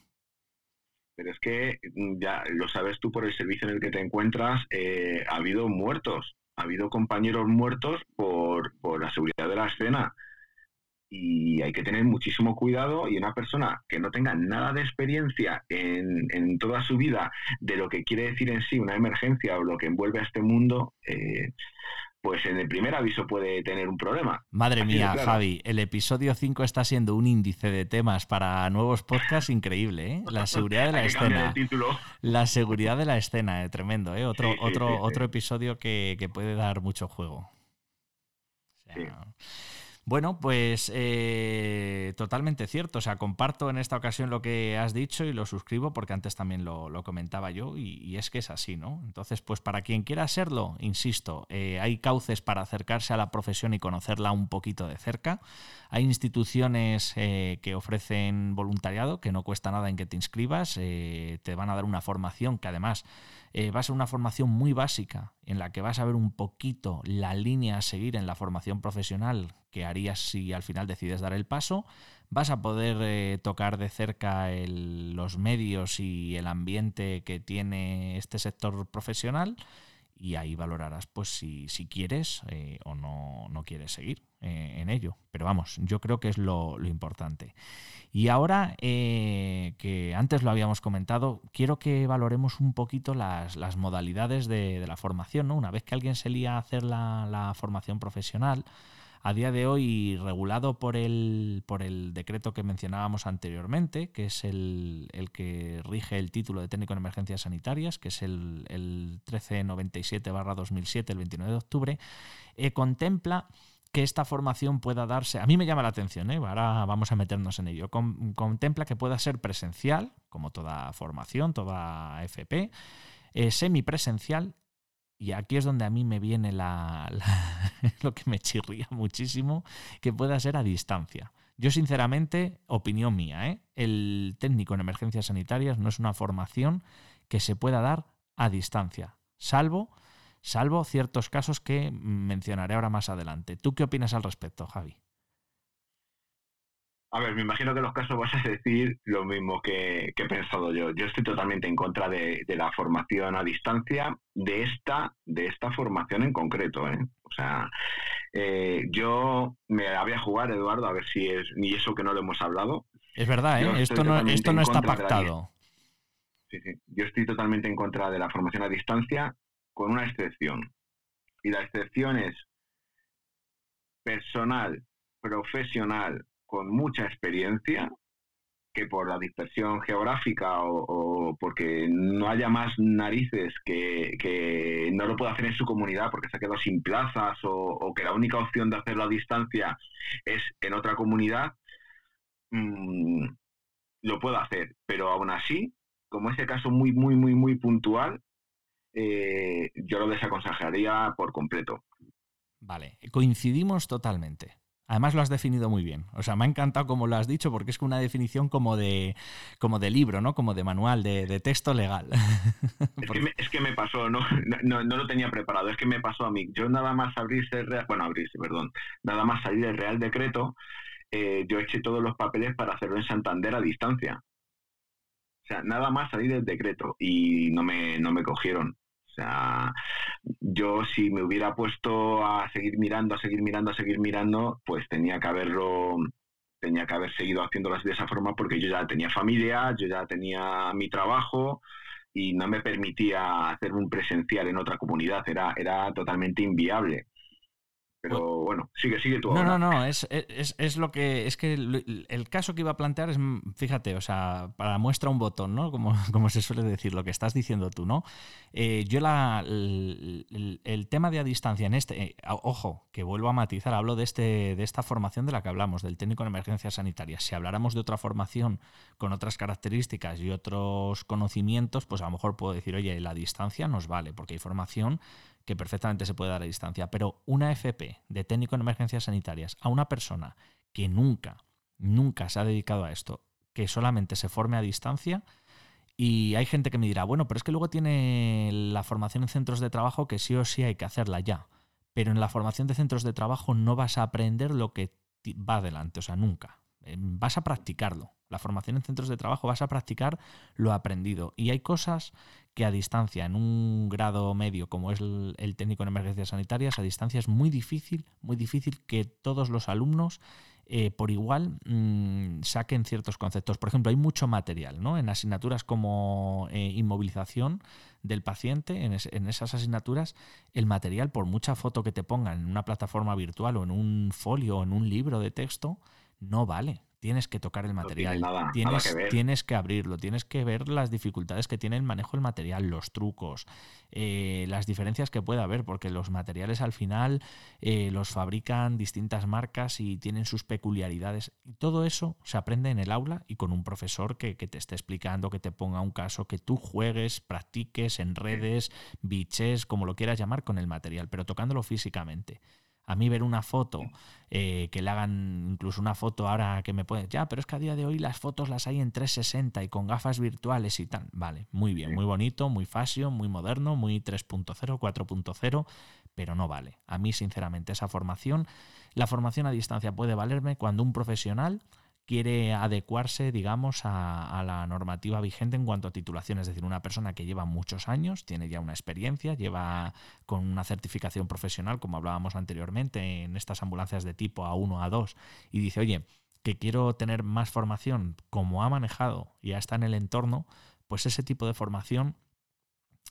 [SPEAKER 2] Pero es que ya lo sabes tú por el servicio en el que te encuentras, eh, ha habido muertos, ha habido compañeros muertos por, por la seguridad de la escena. Y hay que tener muchísimo cuidado y una persona que no tenga nada de experiencia en, en, toda su vida de lo que quiere decir en sí una emergencia o lo que envuelve a este mundo, eh, pues en el primer aviso puede tener un problema.
[SPEAKER 1] Madre mía, Javi, el episodio 5 está siendo un índice de temas para nuevos podcasts increíble, ¿eh? La seguridad de la escena. La seguridad de la escena, eh, tremendo, ¿eh? Otro, otro, otro episodio que, que, puede dar mucho juego. O sea, bueno, pues eh, totalmente cierto. O sea, comparto en esta ocasión lo que has dicho y lo suscribo porque antes también lo, comentaba yo y, es que es así, ¿no? Entonces, pues para quien quiera serlo, insisto, eh, hay cauces para acercarse a la profesión y conocerla un poquito de cerca. Hay instituciones eh, que ofrecen voluntariado, que no cuesta nada en que te inscribas, te van a dar una formación que además va a ser una formación muy básica en la que vas a ver un poquito la línea a seguir en la formación profesional que harías si al final decides dar el paso. Vas a poder eh, tocar de cerca los medios y el ambiente que tiene este sector profesional y ahí valorarás pues si, si quieres eh, o no, no, quieres seguir eh, en ello. Pero vamos, yo creo que es lo, importante. Y ahora, que antes lo habíamos comentado, quiero que valoremos un poquito las, las modalidades de, la formación. ¿no? Una vez que alguien se lía a hacer la, la formación profesional, a día de hoy regulado por el, por el decreto que mencionábamos anteriormente, que es el, que rige el título de técnico en emergencias sanitarias, que es el, el 1397-2007, el 29 de octubre, eh, contempla que esta formación pueda darse, a mí me llama la atención, ¿eh? ahora vamos a meternos en ello, contempla que pueda ser presencial, como toda formación, toda FP, eh, semipresencial y aquí es donde a mí me viene la, lo que me chirría muchísimo, que pueda ser a distancia. Yo sinceramente, opinión mía, ¿eh? el técnico en emergencias sanitarias no es una formación que se pueda dar a distancia, salvo, salvo ciertos casos que mencionaré ahora más adelante. ¿Tú qué opinas al respecto, Javi?
[SPEAKER 2] A ver, me imagino que en los casos vas a decir lo mismo que, he pensado yo. Yo estoy totalmente en contra de, la formación a distancia, de esta, de esta formación en concreto. ¿eh? O sea, eh, yo me la voy a jugar, Eduardo, a ver si es ni eso que no lo hemos hablado.
[SPEAKER 1] Es verdad, ¿eh? esto no, esto no está pactado.
[SPEAKER 2] Sí, sí. Yo estoy totalmente en contra de la formación a distancia, con una excepción. Y la excepción es personal, profesional, con mucha experiencia que por la dispersión geográfica o, porque no haya más narices que, no lo pueda hacer en su comunidad porque se ha quedado sin plazas o, que la única opción de hacerlo a distancia es en otra comunidad, mm, lo puedo hacer. Pero aún así, como ese caso muy, muy, muy, muy puntual, eh, yo lo desaconsejaría por completo.
[SPEAKER 1] Vale, coincidimos totalmente. Además lo has definido muy bien. O sea, me ha encantado como lo has dicho porque es una definición como de, como de libro, ¿no? Como de manual, de, texto legal.
[SPEAKER 2] Es, que me, pasó, ¿no? No, lo tenía preparado, es que me pasó a mí. Yo nada más abrirse, bueno, abrirse, perdón, nada más salir del Real Decreto, eh, yo eché todos los papeles para hacerlo en Santander a distancia. O sea, nada más salir del decreto y no me, no me cogieron. Sea, yo si me hubiera puesto a seguir mirando, a seguir mirando, a seguir mirando, pues tenía que haberlo, tenía que haber seguido haciéndolo de esa forma porque yo ya tenía familia, yo ya tenía mi trabajo y no me permitía hacer un presencial en otra comunidad, era, era totalmente inviable. Pero bueno, sigue, sigue tú.
[SPEAKER 1] No, no, no, es, es, lo que. Es que el, caso que iba a plantear es, fíjate, o sea, para muestra un botón, ¿no? Como, como se suele decir, lo que estás diciendo tú, ¿no? Eh, yo la, el, tema de a distancia en este. Eh, ojo, que vuelvo a matizar, hablo de, este, de esta formación de la que hablamos, del técnico en emergencias sanitarias. Si habláramos de otra formación con otras características y otros conocimientos, pues a lo mejor puedo decir, oye, la distancia nos vale, porque hay formación que perfectamente se puede dar a distancia, pero una FP de técnico en emergencias sanitarias a una persona que nunca, nunca se ha dedicado a esto, que solamente se forme a distancia, y hay gente que me dirá, bueno, pero es que luego tiene la formación en centros de trabajo que sí o sí hay que hacerla ya, pero en la formación de centros de trabajo no vas a aprender lo que va adelante, o sea, nunca. Vas a practicarlo. La formación en centros de trabajo vas a practicar lo aprendido. Y hay cosas que a distancia, en un grado medio como es el, técnico en emergencias sanitarias, a distancia es muy difícil, muy difícil que todos los alumnos eh, por igual mm, saquen ciertos conceptos. Por ejemplo, hay mucho material ¿no? en asignaturas como eh, inmovilización del paciente, en, en, esas asignaturas, el material, por mucha foto que te pongan en una plataforma virtual o en un folio o en un libro de texto, no vale. Tienes que tocar el material, tienes, que tienes, que abrirlo, tienes que ver las dificultades que tiene el manejo del material, los trucos, eh, las diferencias que puede haber, porque los materiales al final eh, los fabrican distintas marcas y tienen sus peculiaridades. Y todo eso se aprende en el aula y con un profesor que, que te esté explicando, que te ponga un caso, que tú juegues, practiques en redes, biches, como lo quieras llamar, con el material, pero tocándolo físicamente. A mí ver una foto, eh, que le hagan incluso una foto ahora que me puede, ya, pero es que a día de hoy las fotos las hay en 360 y con gafas virtuales y tal. Vale, muy bien, muy bonito, muy fashion, muy moderno, muy 3.0, 4.0, pero no vale. A mí, sinceramente, esa formación, la formación a distancia puede valerme cuando un profesional quiere adecuarse, digamos, a, la normativa vigente en cuanto a titulación. Es decir, una persona que lleva muchos años, tiene ya una experiencia, lleva con una certificación profesional, como hablábamos anteriormente, en estas ambulancias de tipo A1, A2, y dice, oye, que quiero tener más formación como ha manejado y ya está en el entorno, pues ese tipo de formación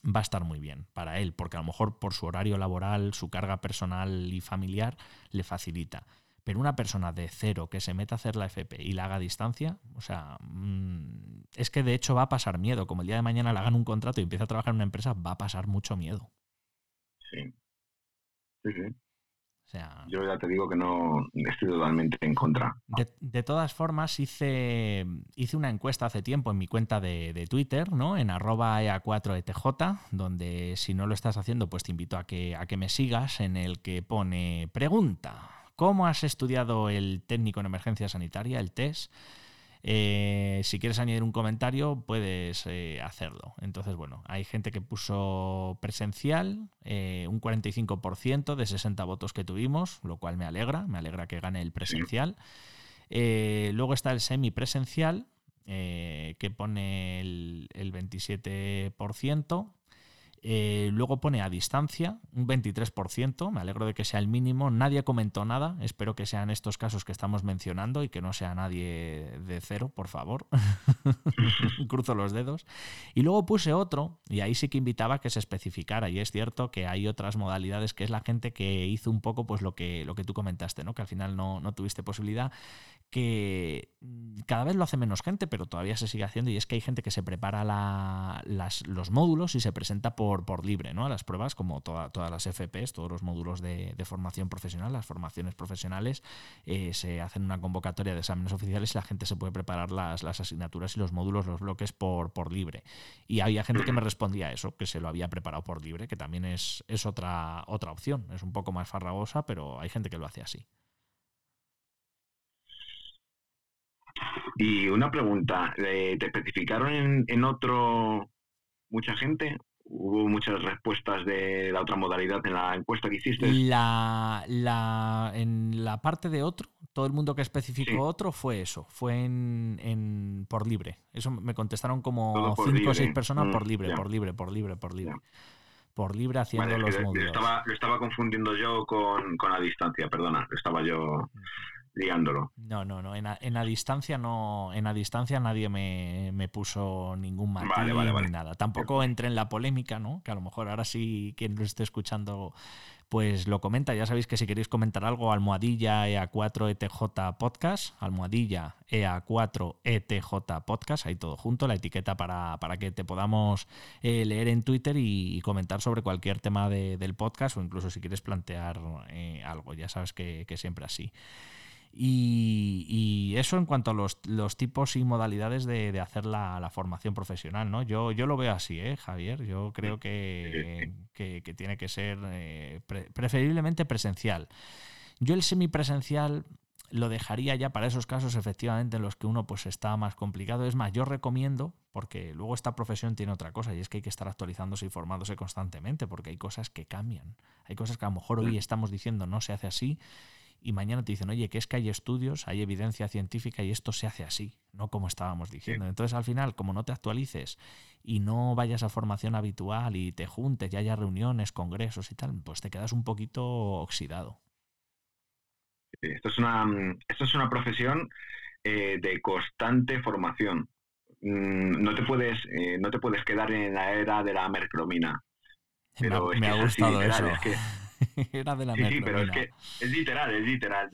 [SPEAKER 1] va a estar muy bien para él, porque a lo mejor por su horario laboral, su carga personal y familiar le facilita. Pero una persona de cero que se meta a hacer la FP y la haga a distancia, o sea, mm, es que de hecho va a pasar miedo. Como el día de mañana le hagan un contrato y empieza a trabajar en una empresa, va a pasar mucho miedo.
[SPEAKER 2] Sí. Sí, sí. Yo ya te digo que no estoy totalmente en contra.
[SPEAKER 1] De, todas formas, hice, hice una encuesta hace tiempo en mi cuenta de, Twitter, ¿no? En arroba EA4ETJ, donde si no lo estás haciendo, pues te invito a que, a que me sigas, en el que pone pregunta. ¿Cómo has estudiado el técnico en emergencia sanitaria, el TES? Eh, si quieres añadir un comentario, puedes eh, hacerlo. Entonces, bueno, hay gente que puso presencial, eh, un 45% de 60 votos que tuvimos, lo cual me alegra, me alegra que gane el presencial. luego está el semipresencial, que pone el, el 27%. Eh, luego pone a distancia un 23%, me alegro de que sea el mínimo, nadie comentó nada, espero que sean estos casos que estamos mencionando y que no sea nadie de cero, por favor. Cruzo los dedos. Y luego puse otro, y ahí sí que invitaba a que se especificara, y es cierto que hay otras modalidades, que es la gente que hizo un poco pues lo que, lo que tú comentaste, ¿no? que al final no, no tuviste posibilidad, que cada vez lo hace menos gente, pero todavía se sigue haciendo, y es que hay gente que se prepara las, los módulos y se presenta por por, libre, ¿no? A las pruebas, como todas las FPs, todos los módulos de, formación profesional, las formaciones profesionales, eh, se hacen una convocatoria de exámenes oficiales y la gente se puede preparar las, las asignaturas y los módulos, los bloques por, por libre. Y había gente que me respondía eso, que se lo había preparado por libre, que también es, es otra, otra opción. Es un poco más farragosa, pero hay gente que lo hace así.
[SPEAKER 2] Y una pregunta, ¿te especificaron en, en otro mucha gente hubo muchas respuestas de la otra modalidad en la encuesta que hiciste.
[SPEAKER 1] La, la, en la parte de otro, todo el mundo que especificó otro fue eso, fue en, en, por libre. Eso me contestaron como cinco o seis personas por mm, libre, por libre, por libre, por libre. Por libre haciendo los módulos.
[SPEAKER 2] Lo estaba, lo estaba confundiendo yo con, con la distancia, perdona, lo estaba yo. Mm liándolo.
[SPEAKER 1] No, no, no. En a, distancia no. En a distancia nadie me, puso ningún matiz ni nada. Tampoco entré en la polémica, ¿no? Que a lo mejor ahora sí quien lo esté escuchando pues lo comenta. Ya sabéis que si queréis comentar algo, almohadilla EA4ETJ Podcast, almohadilla EA4ETJ Podcast, ahí todo junto, la etiqueta para, que te podamos eh, leer en Twitter y, comentar sobre cualquier tema del podcast o incluso si quieres plantear eh, algo, ya sabes que, que siempre así. Y, eso en cuanto a los, tipos y modalidades de, hacer la, formación profesional, ¿no? Yo, yo lo veo así, ¿eh, Javier? Yo creo que, tiene que ser eh, preferiblemente presencial. Yo el semipresencial lo dejaría ya para esos casos efectivamente en los que uno pues está más complicado. Es más, yo recomiendo, porque luego esta profesión tiene otra cosa y es que hay que estar actualizándose y formándose constantemente porque hay cosas que cambian. Hay cosas que a lo mejor hoy estamos diciendo no se hace así y mañana te dicen, oye, que es que hay estudios, hay evidencia científica y esto se hace así, no como estábamos diciendo. Entonces, al final, como no te actualices y no vayas a formación habitual y te juntes y haya reuniones, congresos y tal, pues te quedas un poquito oxidado.
[SPEAKER 2] Esto es una, esto es una profesión eh, de constante formación. Mm, no te puedes, eh, no te puedes quedar en la era de la mercromina.
[SPEAKER 1] Pero me, ha gustado eso.
[SPEAKER 2] Era de la Sí, sí, pero es que es literal, es literal.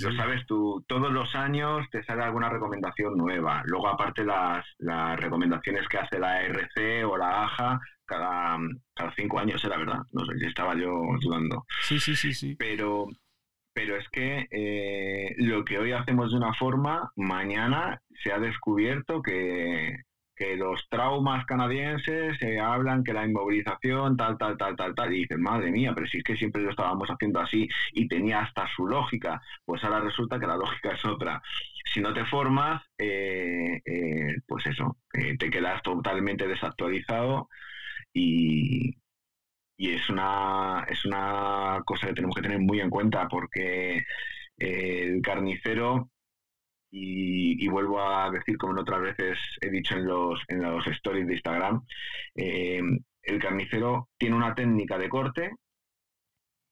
[SPEAKER 2] lo sabes tú, todos los años te sale alguna recomendación nueva. Luego, aparte, las, las recomendaciones que hace la RC o la AJA, cada, cada cinco años, era verdad. No sé si estaba yo dudando.
[SPEAKER 1] Sí, sí, sí, sí.
[SPEAKER 2] Pero, pero es que eh, lo que hoy hacemos de una forma, mañana se ha descubierto que, que los traumas canadienses se hablan que la inmovilización, tal, tal, tal, tal, tal, y dicen, madre mía, pero si es que siempre lo estábamos haciendo así y tenía hasta su lógica, pues ahora resulta que la lógica es otra. Si no te formas, eh, eh, pues eso, eh, te quedas totalmente desactualizado y, y es una, es una cosa que tenemos que tener muy en cuenta porque el carnicero y, vuelvo a decir, como en otras veces he dicho en los, en los stories de Instagram, eh, el carnicero tiene una técnica de corte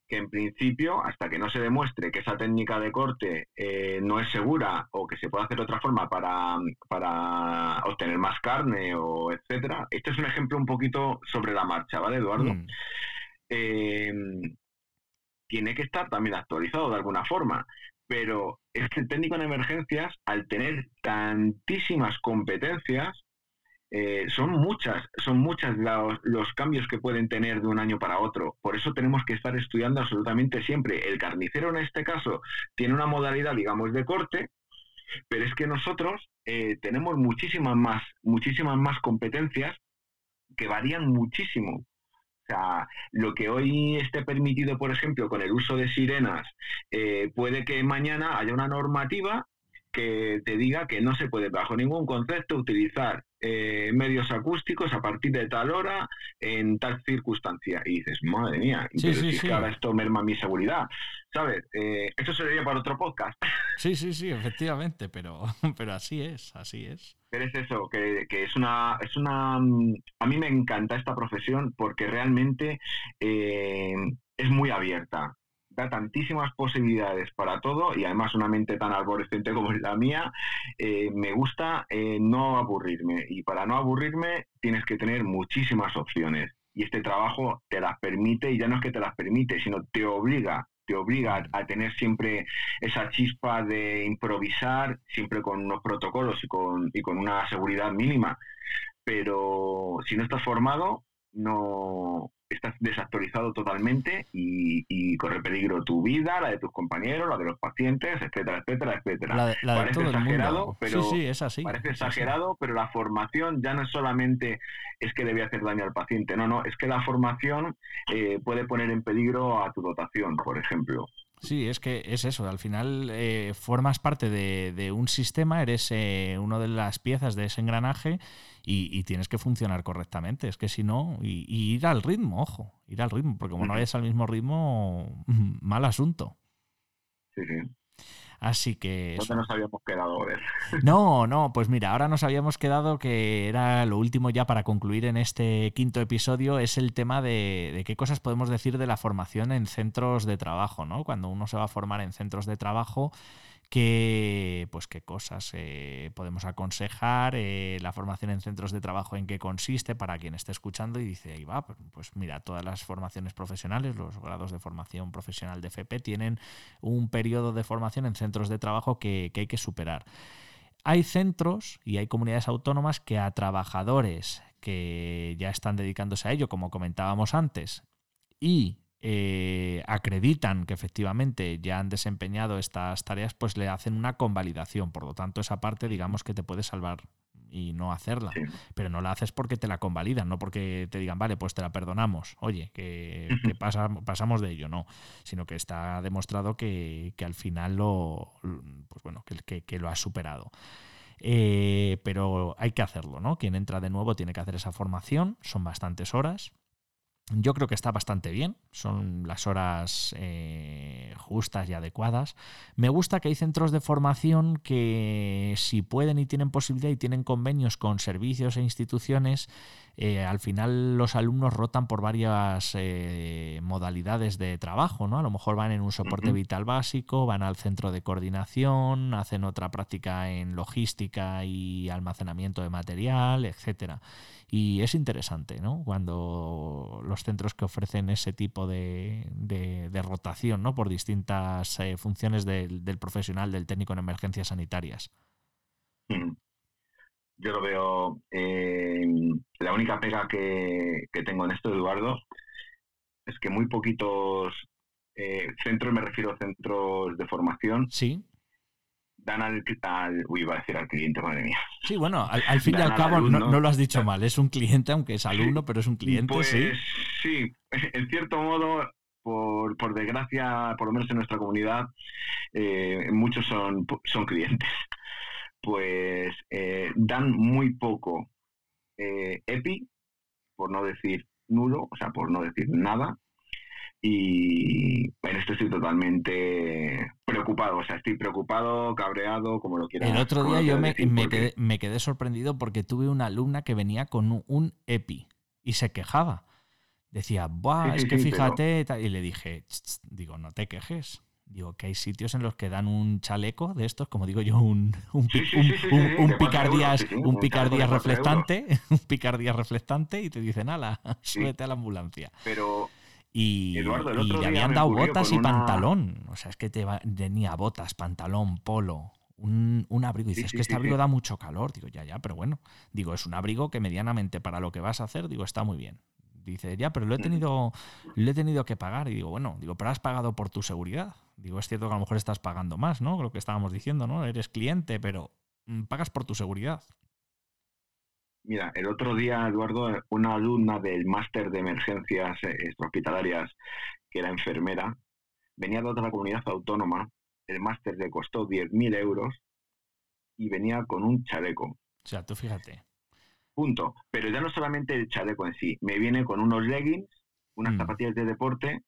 [SPEAKER 2] que en principio, hasta que no se demuestre que esa técnica de corte eh, no es segura o que se puede hacer de otra forma para, para obtener más carne o etcétera, este es un ejemplo un poquito sobre la marcha, ¿vale, Eduardo? Mm. Em, tiene que estar también actualizado de alguna forma, pero este técnico en emergencias, al tener tantísimas competencias, eh, son muchas, son muchas los, cambios que pueden tener de un año para otro. Por eso tenemos que estar estudiando absolutamente siempre. El carnicero en este caso tiene una modalidad, digamos, de corte, pero es que nosotros eh, tenemos muchísimas más, muchísimas más competencias que varían muchísimo. O sea, lo que hoy esté permitido, por ejemplo, con el uso de sirenas, eh, puede que mañana haya una normativa que te diga que no se puede bajo ningún concepto utilizar eh, medios acústicos a partir de tal hora en tal circunstancia. Y dices, madre mía, pero si que ahora esto merma mi seguridad. ¿Sabes? Eh, esto sería para otro podcast.
[SPEAKER 1] Sí, sí, sí, efectivamente, pero, pero así es, así es.
[SPEAKER 2] Pero es eso, que, que, es una, es una... Mm, a mí me encanta esta profesión porque realmente eh, es muy abierta da tantísimas posibilidades para todo y además una mente tan arborescente como es la mía, eh, me gusta eh, no aburrirme y para no aburrirme tienes que tener muchísimas opciones y este trabajo te las permite y ya no es que te las permite, sino te obliga te obliga a, tener siempre esa chispa de improvisar, siempre con unos protocolos y con, y con una seguridad mínima. Pero si no estás formado, no, estás desactualizado totalmente y, corre peligro tu vida, la de tus compañeros, la de los pacientes, etcétera, etcétera, etcétera.
[SPEAKER 1] parece exagerado,
[SPEAKER 2] pero
[SPEAKER 1] sí, es así.
[SPEAKER 2] parece exagerado, pero la formación ya no es solamente es que debe hacer daño al paciente, no, no, es que la formación eh, puede poner en peligro a tu dotación, por ejemplo.
[SPEAKER 1] Sí, es que es eso. Al final eh, formas parte de, un sistema, eres eh, una de las piezas de ese engranaje y, tienes que funcionar correctamente. Es que si no, y, ir al ritmo, ojo, ir al ritmo, porque como no vayas al mismo ritmo, mal asunto.
[SPEAKER 2] Sí, sí.
[SPEAKER 1] Así que.
[SPEAKER 2] ¿Dónde nos habíamos quedado? A ver.
[SPEAKER 1] No, no, pues mira, ahora nos habíamos quedado que era lo último ya para concluir en este quinto episodio, es el tema de, de, qué cosas podemos decir de la formación en centros de trabajo, ¿no? Cuando uno se va a formar en centros de trabajo, qué, pues, qué cosas eh, podemos aconsejar, eh, la formación en centros de trabajo en qué consiste para quien esté escuchando y dice, ahí va, pues, mira, todas las formaciones profesionales, los grados de formación profesional de FP tienen un periodo de formación en centros de trabajo que, que hay que superar. Hay centros y hay comunidades autónomas que a trabajadores que ya están dedicándose a ello, como comentábamos antes, y eh, acreditan que efectivamente ya han desempeñado estas tareas, pues le hacen una convalidación. Por lo tanto, esa parte, digamos que te puede salvar y no hacerla. Pero no la haces porque te la convalidan, no porque te digan, vale, pues te la perdonamos. Oye, que, pasamos de ello, no. Sino que está demostrado que, al final lo, pues bueno, que, que lo has superado. Eh, pero hay que hacerlo, ¿no? Quien entra de nuevo tiene que hacer esa formación, son bastantes horas. Yo creo que está bastante bien, son las horas eh, justas y adecuadas. Me gusta que hay centros de formación que si pueden y tienen posibilidad y tienen convenios con servicios e instituciones, eh, al final los alumnos rotan por varias eh, modalidades de trabajo, ¿no? A lo mejor van en un soporte vital básico, van al centro de coordinación, hacen otra práctica en logística y almacenamiento de material, etcétera. Y es interesante, ¿no? Cuando los centros que ofrecen ese tipo de, de, rotación, ¿no? Por distintas eh, funciones del, profesional, del técnico en emergencias sanitarias.
[SPEAKER 2] Yo lo veo. Eh, la única pega que, tengo en esto, Eduardo, es que muy poquitos eh, centros, me refiero a centros de formación,
[SPEAKER 1] sí
[SPEAKER 2] dan al, al, uy, iba a decir al cliente, madre mía.
[SPEAKER 1] Sí, bueno, al, fin y al cabo no, lo has dicho mal, es un cliente, aunque es alumno, pero es un cliente,
[SPEAKER 2] pues,
[SPEAKER 1] sí.
[SPEAKER 2] Sí, en cierto modo, por, por desgracia, por lo menos en nuestra comunidad, eh, muchos son, son clientes. Pues eh, dan muy poco eh, EPI, por no decir nulo, o sea, por no decir nada, y en esto estoy totalmente preocupado, o sea, estoy preocupado, cabreado, como lo quieras.
[SPEAKER 1] El otro día yo me, quedé, me, quedé, sorprendido porque tuve una alumna que venía con un EPI y se quejaba. Decía, Buah, es que fíjate, y le dije, digo, no te quejes. Digo, que hay sitios en los que dan un chaleco de estos, como digo yo, un, un, un, picardías, un picardías reflectante, un picardías reflectante y te dicen, ala, súbete a la ambulancia.
[SPEAKER 2] Pero
[SPEAKER 1] y, le habían dado botas y pantalón. O sea, es que te tenía botas, pantalón, polo, un, abrigo. Y dices, que este abrigo da mucho calor. Digo, ya, ya, pero bueno. Digo, es un abrigo que medianamente para lo que vas a hacer, digo, está muy bien. Dice, ya, pero lo he tenido, lo he tenido que pagar. Y digo, bueno, digo, pero has pagado por tu seguridad. Digo, es cierto que a lo mejor estás pagando más, ¿no? Lo que estábamos diciendo, ¿no? Eres cliente, pero mm, pagas por tu seguridad.
[SPEAKER 2] Mira, el otro día, Eduardo, una alumna del máster de emergencias eh, hospitalarias, que era enfermera, venía de otra comunidad autónoma, el máster le costó 10.000 euros y venía con un chaleco. O
[SPEAKER 1] sea, tú fíjate.
[SPEAKER 2] Punto. Pero ya no solamente el chaleco en sí, me viene con unos leggings, unas mm. zapatillas de deporte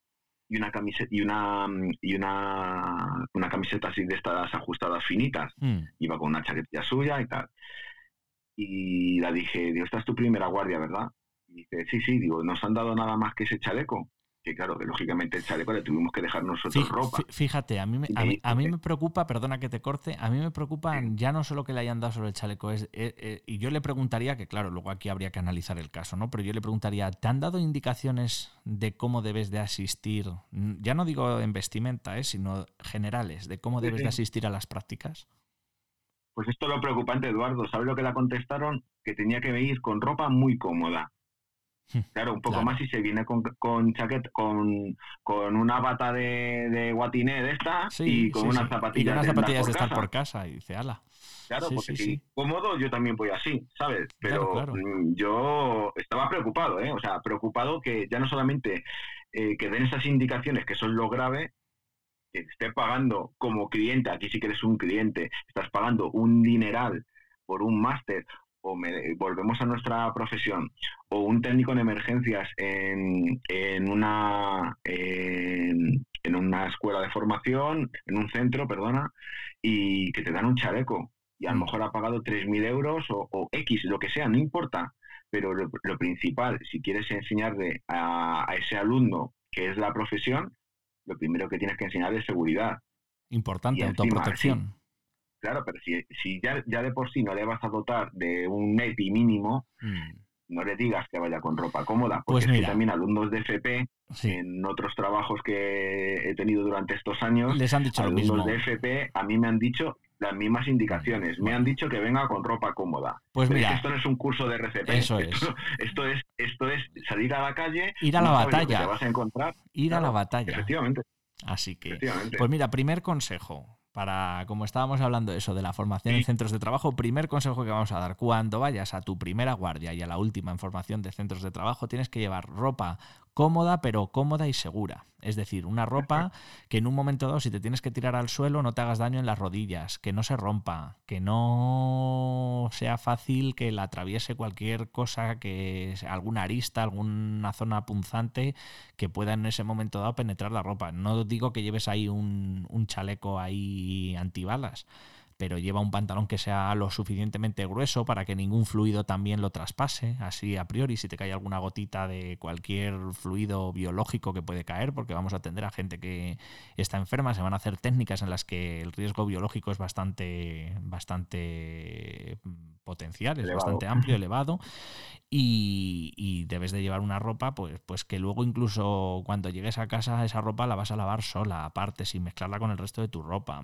[SPEAKER 2] y una camiseta y una y una, una camiseta así de estas ajustadas finitas. Mm. Iba con una chaqueta suya y tal. Y la dije, digo, esta es tu primera guardia, ¿verdad? Y dice, sí, sí, digo, nos han dado nada más que ese chaleco. Que claro, que lógicamente el chaleco le tuvimos que dejar nosotros ropa.
[SPEAKER 1] Fíjate, a mí, me, a, mí, me preocupa, perdona que te corte, a mí me preocupa ya no solo que le hayan dado sobre el chaleco, es, eh, eh, y yo le preguntaría, que claro, luego aquí habría que analizar el caso, ¿no? Pero yo le preguntaría, ¿te han dado indicaciones de cómo debes de asistir? Ya no digo en vestimenta, ¿eh? sino generales, de cómo debes de asistir a las prácticas.
[SPEAKER 2] Pues esto es lo preocupante, Eduardo. ¿Sabes lo que le contestaron? Que tenía que ir con ropa muy cómoda. Claro, un poco más si se viene con, con chaqueta, con, con una bata de, de guatiné de esta y con unas zapatillas, y
[SPEAKER 1] unas zapatillas de, estar por casa y dice, ala.
[SPEAKER 2] Claro, porque si cómodo yo también voy así, ¿sabes? Pero mm, yo estaba preocupado, ¿eh? O sea, preocupado que ya no solamente eh, que den esas indicaciones, que son lo grave, que esté pagando como cliente, aquí sí que eres un cliente, estás pagando un dineral por un máster o volvemos a nuestra profesión, o un técnico en emergencias en, en una en, una escuela de formación, en un centro, perdona, y que te dan un chaleco y a lo mm. mejor ha pagado 3.000 euros o, X, lo que sea, no importa. Pero lo, principal, si quieres enseñarle a, a, ese alumno que es la profesión, lo primero que tienes que enseñar es seguridad.
[SPEAKER 1] Importante, autoprotección.
[SPEAKER 2] claro, pero si, si ya, ya, de por sí no le vas a dotar de un EPI mínimo, mm. no le digas que vaya con ropa cómoda, porque pues también alumnos de FP, en otros trabajos que he tenido durante estos años,
[SPEAKER 1] les han dicho
[SPEAKER 2] alumnos
[SPEAKER 1] lo mismo.
[SPEAKER 2] de FP a mí me han dicho las mismas indicaciones. Me han dicho que venga con ropa cómoda.
[SPEAKER 1] Pues mira,
[SPEAKER 2] esto no es un curso de RCP.
[SPEAKER 1] Eso es.
[SPEAKER 2] Esto, es esto es salir a la calle,
[SPEAKER 1] ir a la batalla,
[SPEAKER 2] te vas a encontrar.
[SPEAKER 1] Ir a la batalla.
[SPEAKER 2] Efectivamente.
[SPEAKER 1] Así que, pues mira, primer consejo para, como estábamos hablando eso de la formación en centros de trabajo, primer consejo que vamos a dar, cuando vayas a tu primera guardia y a la última en formación de centros de trabajo, tienes que llevar ropa cómoda, pero cómoda y segura. Es decir, una ropa que en un momento dado, si te tienes que tirar al suelo, no te hagas daño en las rodillas, que no se rompa, que no sea fácil que la atraviese cualquier cosa, que alguna arista, alguna zona punzante que pueda en ese momento dado penetrar la ropa. No digo que lleves ahí un, un chaleco ahí antibalas pero lleva un pantalón que sea lo suficientemente grueso para que ningún fluido también lo traspase. Así a priori, si te cae alguna gotita de cualquier fluido biológico que puede caer, porque vamos a atender a gente que está enferma, se van a hacer técnicas en las que el riesgo biológico es bastante, bastante potencial, es bastante amplio, elevado, y, debes de llevar una ropa, pues, pues que luego incluso cuando llegues a casa esa ropa la vas a lavar sola, aparte, sin mezclarla con el resto de tu ropa.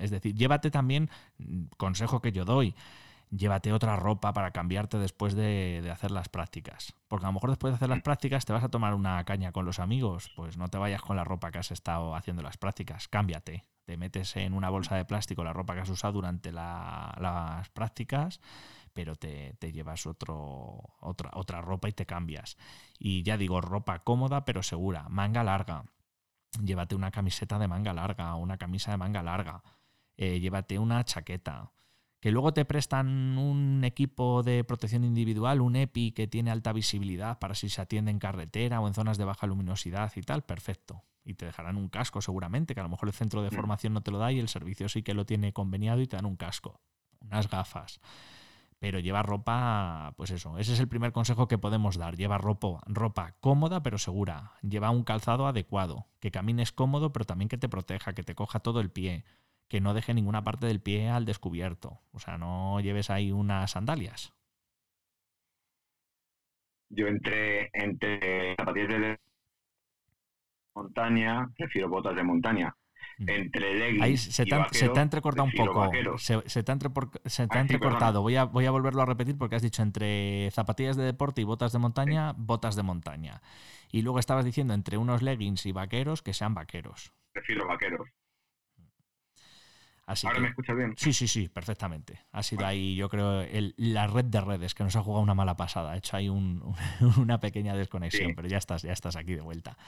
[SPEAKER 1] Es decir, llévate también, consejo que yo doy, llévate otra ropa para cambiarte después de, de, hacer las prácticas. Porque a lo mejor después de hacer las prácticas te vas a tomar una caña con los amigos, pues no te vayas con la ropa que has estado haciendo las prácticas, cámbiate. Te metes en una bolsa de plástico la ropa que has usado durante las prácticas, pero te, llevas otro, otra, otra ropa y te cambias. Y ya digo, ropa cómoda pero segura, manga larga. Llévate una camiseta de manga larga, una camisa de manga larga. Eh, llévate una chaqueta. Que luego te prestan un equipo de protección individual, un EPI que tiene alta visibilidad para si se atiende en carretera o en zonas de baja luminosidad y tal, perfecto y te dejarán un casco seguramente, que a lo mejor el centro de mm. formación no te lo da y el servicio sí que lo tiene conveniado y te dan un casco, unas gafas. pero lleva ropa, pues eso, ese es el primer consejo que podemos dar. Lleva ropa, ropa cómoda pero segura. Lleva un calzado adecuado, que camines cómodo pero también que te proteja, que te coja todo el pie, que no deje ninguna parte del pie al descubierto. O sea, no lleves ahí unas sandalias.
[SPEAKER 2] Yo entre, entre zapatillas de montaña, prefiero botas de montaña Mm. entre leggings
[SPEAKER 1] Ahí se te, se te ha entrecortado un poco. Se, te ha, ah, entrecortado. voy, a, voy a volverlo a repetir porque has dicho entre zapatillas de deporte y botas de montaña, botas de montaña. Y luego estabas diciendo entre unos leggings y vaqueros que sean vaqueros.
[SPEAKER 2] Prefiero vaqueros. ¿Ahora me escuchas bien?
[SPEAKER 1] Sí, sí, sí, perfectamente. Ha sido ahí, yo creo, la red de redes que nos ha jugado una mala pasada. Ha hecho ahí una pequeña desconexión, pero ya estás, ya estás aquí de vuelta.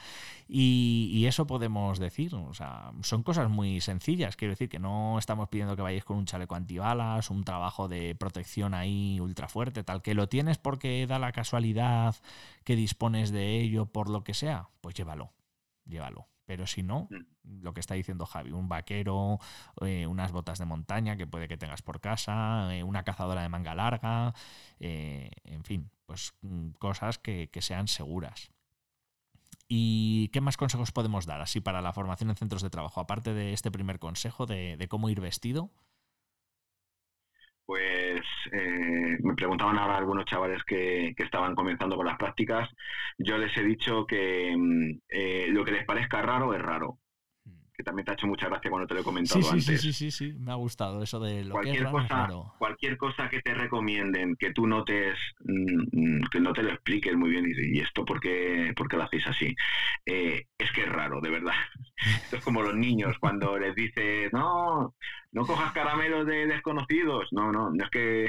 [SPEAKER 1] Y, eso podemos decir, o sea, son cosas muy sencillas. Quiero decir que no estamos pidiendo que vayáis con un chaleco antibalas, un trabajo de protección ahí ultra fuerte, tal que lo tienes porque da la casualidad que dispones de ello por lo que sea, pues llévalo, llévalo pero si no, mm. lo que está diciendo Javi, un vaquero, eh, unas botas de montaña que puede que tengas por casa, eh, una cazadora de manga larga, eh, en fin, pues mm, cosas que, sean seguras. ¿Y qué más consejos podemos dar así para la formación en centros de trabajo? Aparte de este primer consejo de cómo ir vestido
[SPEAKER 2] pues eh, me preguntaban ahora algunos chavales que, estaban comenzando con las prácticas. Yo les he dicho que mm, eh, lo que les parezca raro es raro que también te ha hecho mucha gracia cuando te lo he comentado
[SPEAKER 1] sí,
[SPEAKER 2] antes.
[SPEAKER 1] Sí, sí, sí, sí, me ha gustado eso de lo
[SPEAKER 2] cualquier
[SPEAKER 1] que
[SPEAKER 2] cosa, Cualquier cosa que te recomienden, que tú notes, mm, que no te lo expliques muy bien y, esto por qué, lo hacéis así, eh, es que es raro, de verdad. Esto es como los niños cuando les dices, no, no cojas caramelos de desconocidos. No, no, no es que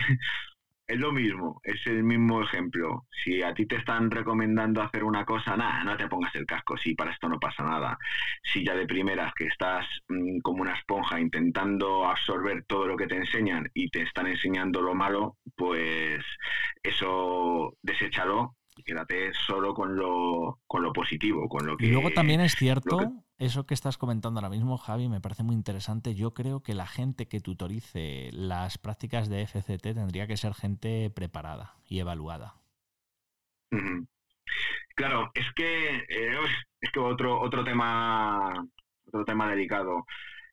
[SPEAKER 2] es lo mismo, es el mismo ejemplo. Si a ti te están recomendando hacer una cosa, nada, no te pongas el casco, si para esto no pasa nada. Si ya de primeras que estás mm, como una esponja intentando absorber todo lo que te enseñan y te están enseñando lo malo, pues eso deséchalo y quédate solo con lo, con lo positivo, con lo que...
[SPEAKER 1] Y luego también es cierto eso que estás comentando ahora mismo, Javi, me parece muy interesante. Yo creo que la gente que tutorice las prácticas de FCT tendría que ser gente preparada y evaluada.
[SPEAKER 2] Claro, es que eh, es que otro otro tema otro tema delicado.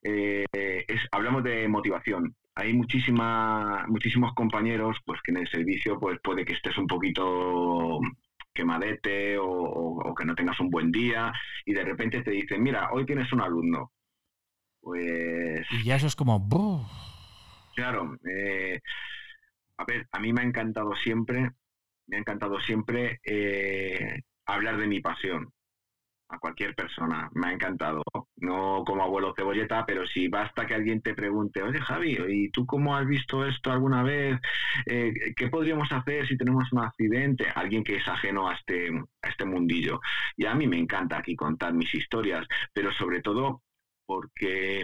[SPEAKER 2] Eh, es, hablamos de motivación. Hay muchísima, muchísimos compañeros pues que en el servicio pues puede que estés un poquito quemadete o, o, que no tengas un buen día y de repente te dicen, mira, hoy tienes un alumno. Pues...
[SPEAKER 1] Y ya eso es como...
[SPEAKER 2] Claro. Eh, a ver, a mí me ha encantado siempre, me ha encantado siempre eh, hablar de mi pasión a cualquier persona. Me ha encantado. No como abuelo cebolleta, pero si basta que alguien te pregunte, oye Javi, ¿y tú cómo has visto esto alguna vez? Eh, ¿Qué podríamos hacer si tenemos un accidente? Alguien que es ajeno a este, a este mundillo. Y a mí me encanta aquí contar mis historias, pero sobre todo porque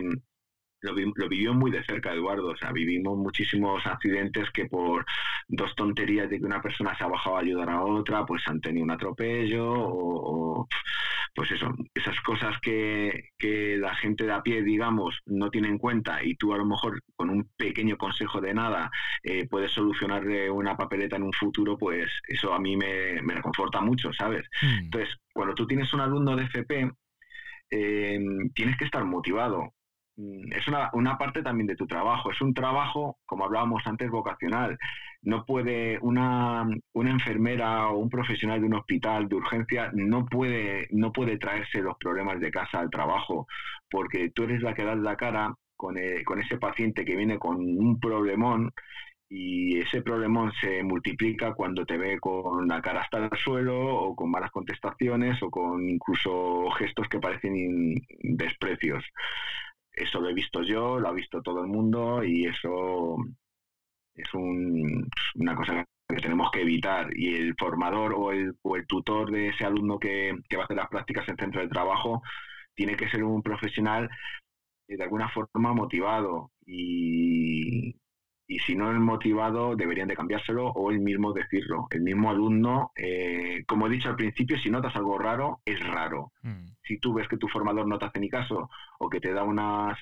[SPEAKER 2] lo, vivió muy de cerca Eduardo, o sea, vivimos muchísimos accidentes que por dos tonterías de que una persona se ha bajado a ayudar a otra, pues han tenido un atropello o, pues eso, esas cosas que, que, la gente de a pie, digamos, no tiene en cuenta y tú a lo mejor con un pequeño consejo de nada eh, puedes solucionarle una papeleta en un futuro, pues eso a mí me, me reconforta mucho, ¿sabes? Hmm. Entonces, cuando tú tienes un alumno de FP, eh, tienes que estar motivado Mm, es una, una, parte también de tu trabajo. Es un trabajo, como hablábamos antes, vocacional. No puede una, una enfermera o un profesional de un hospital de urgencia no puede, no puede traerse los problemas de casa al trabajo, porque tú eres la que das la cara con, eh, con ese paciente que viene con un problemón y ese problemón se multiplica cuando te ve con la cara hasta el suelo o con malas contestaciones o con incluso gestos que parecen desprecios eso lo he visto yo, lo ha visto todo el mundo y eso es una cosa que tenemos que evitar. Y el formador o el, o el tutor de ese alumno que, va a hacer las prácticas en centro de trabajo tiene que ser un profesional de alguna forma motivado y, y si no es motivado deberían de cambiárselo o el mismo decirlo. El mismo alumno, eh, como he dicho al principio, si notas algo raro, es raro. Mm. Si tú ves que tu formador no te hace ni caso o que te da unas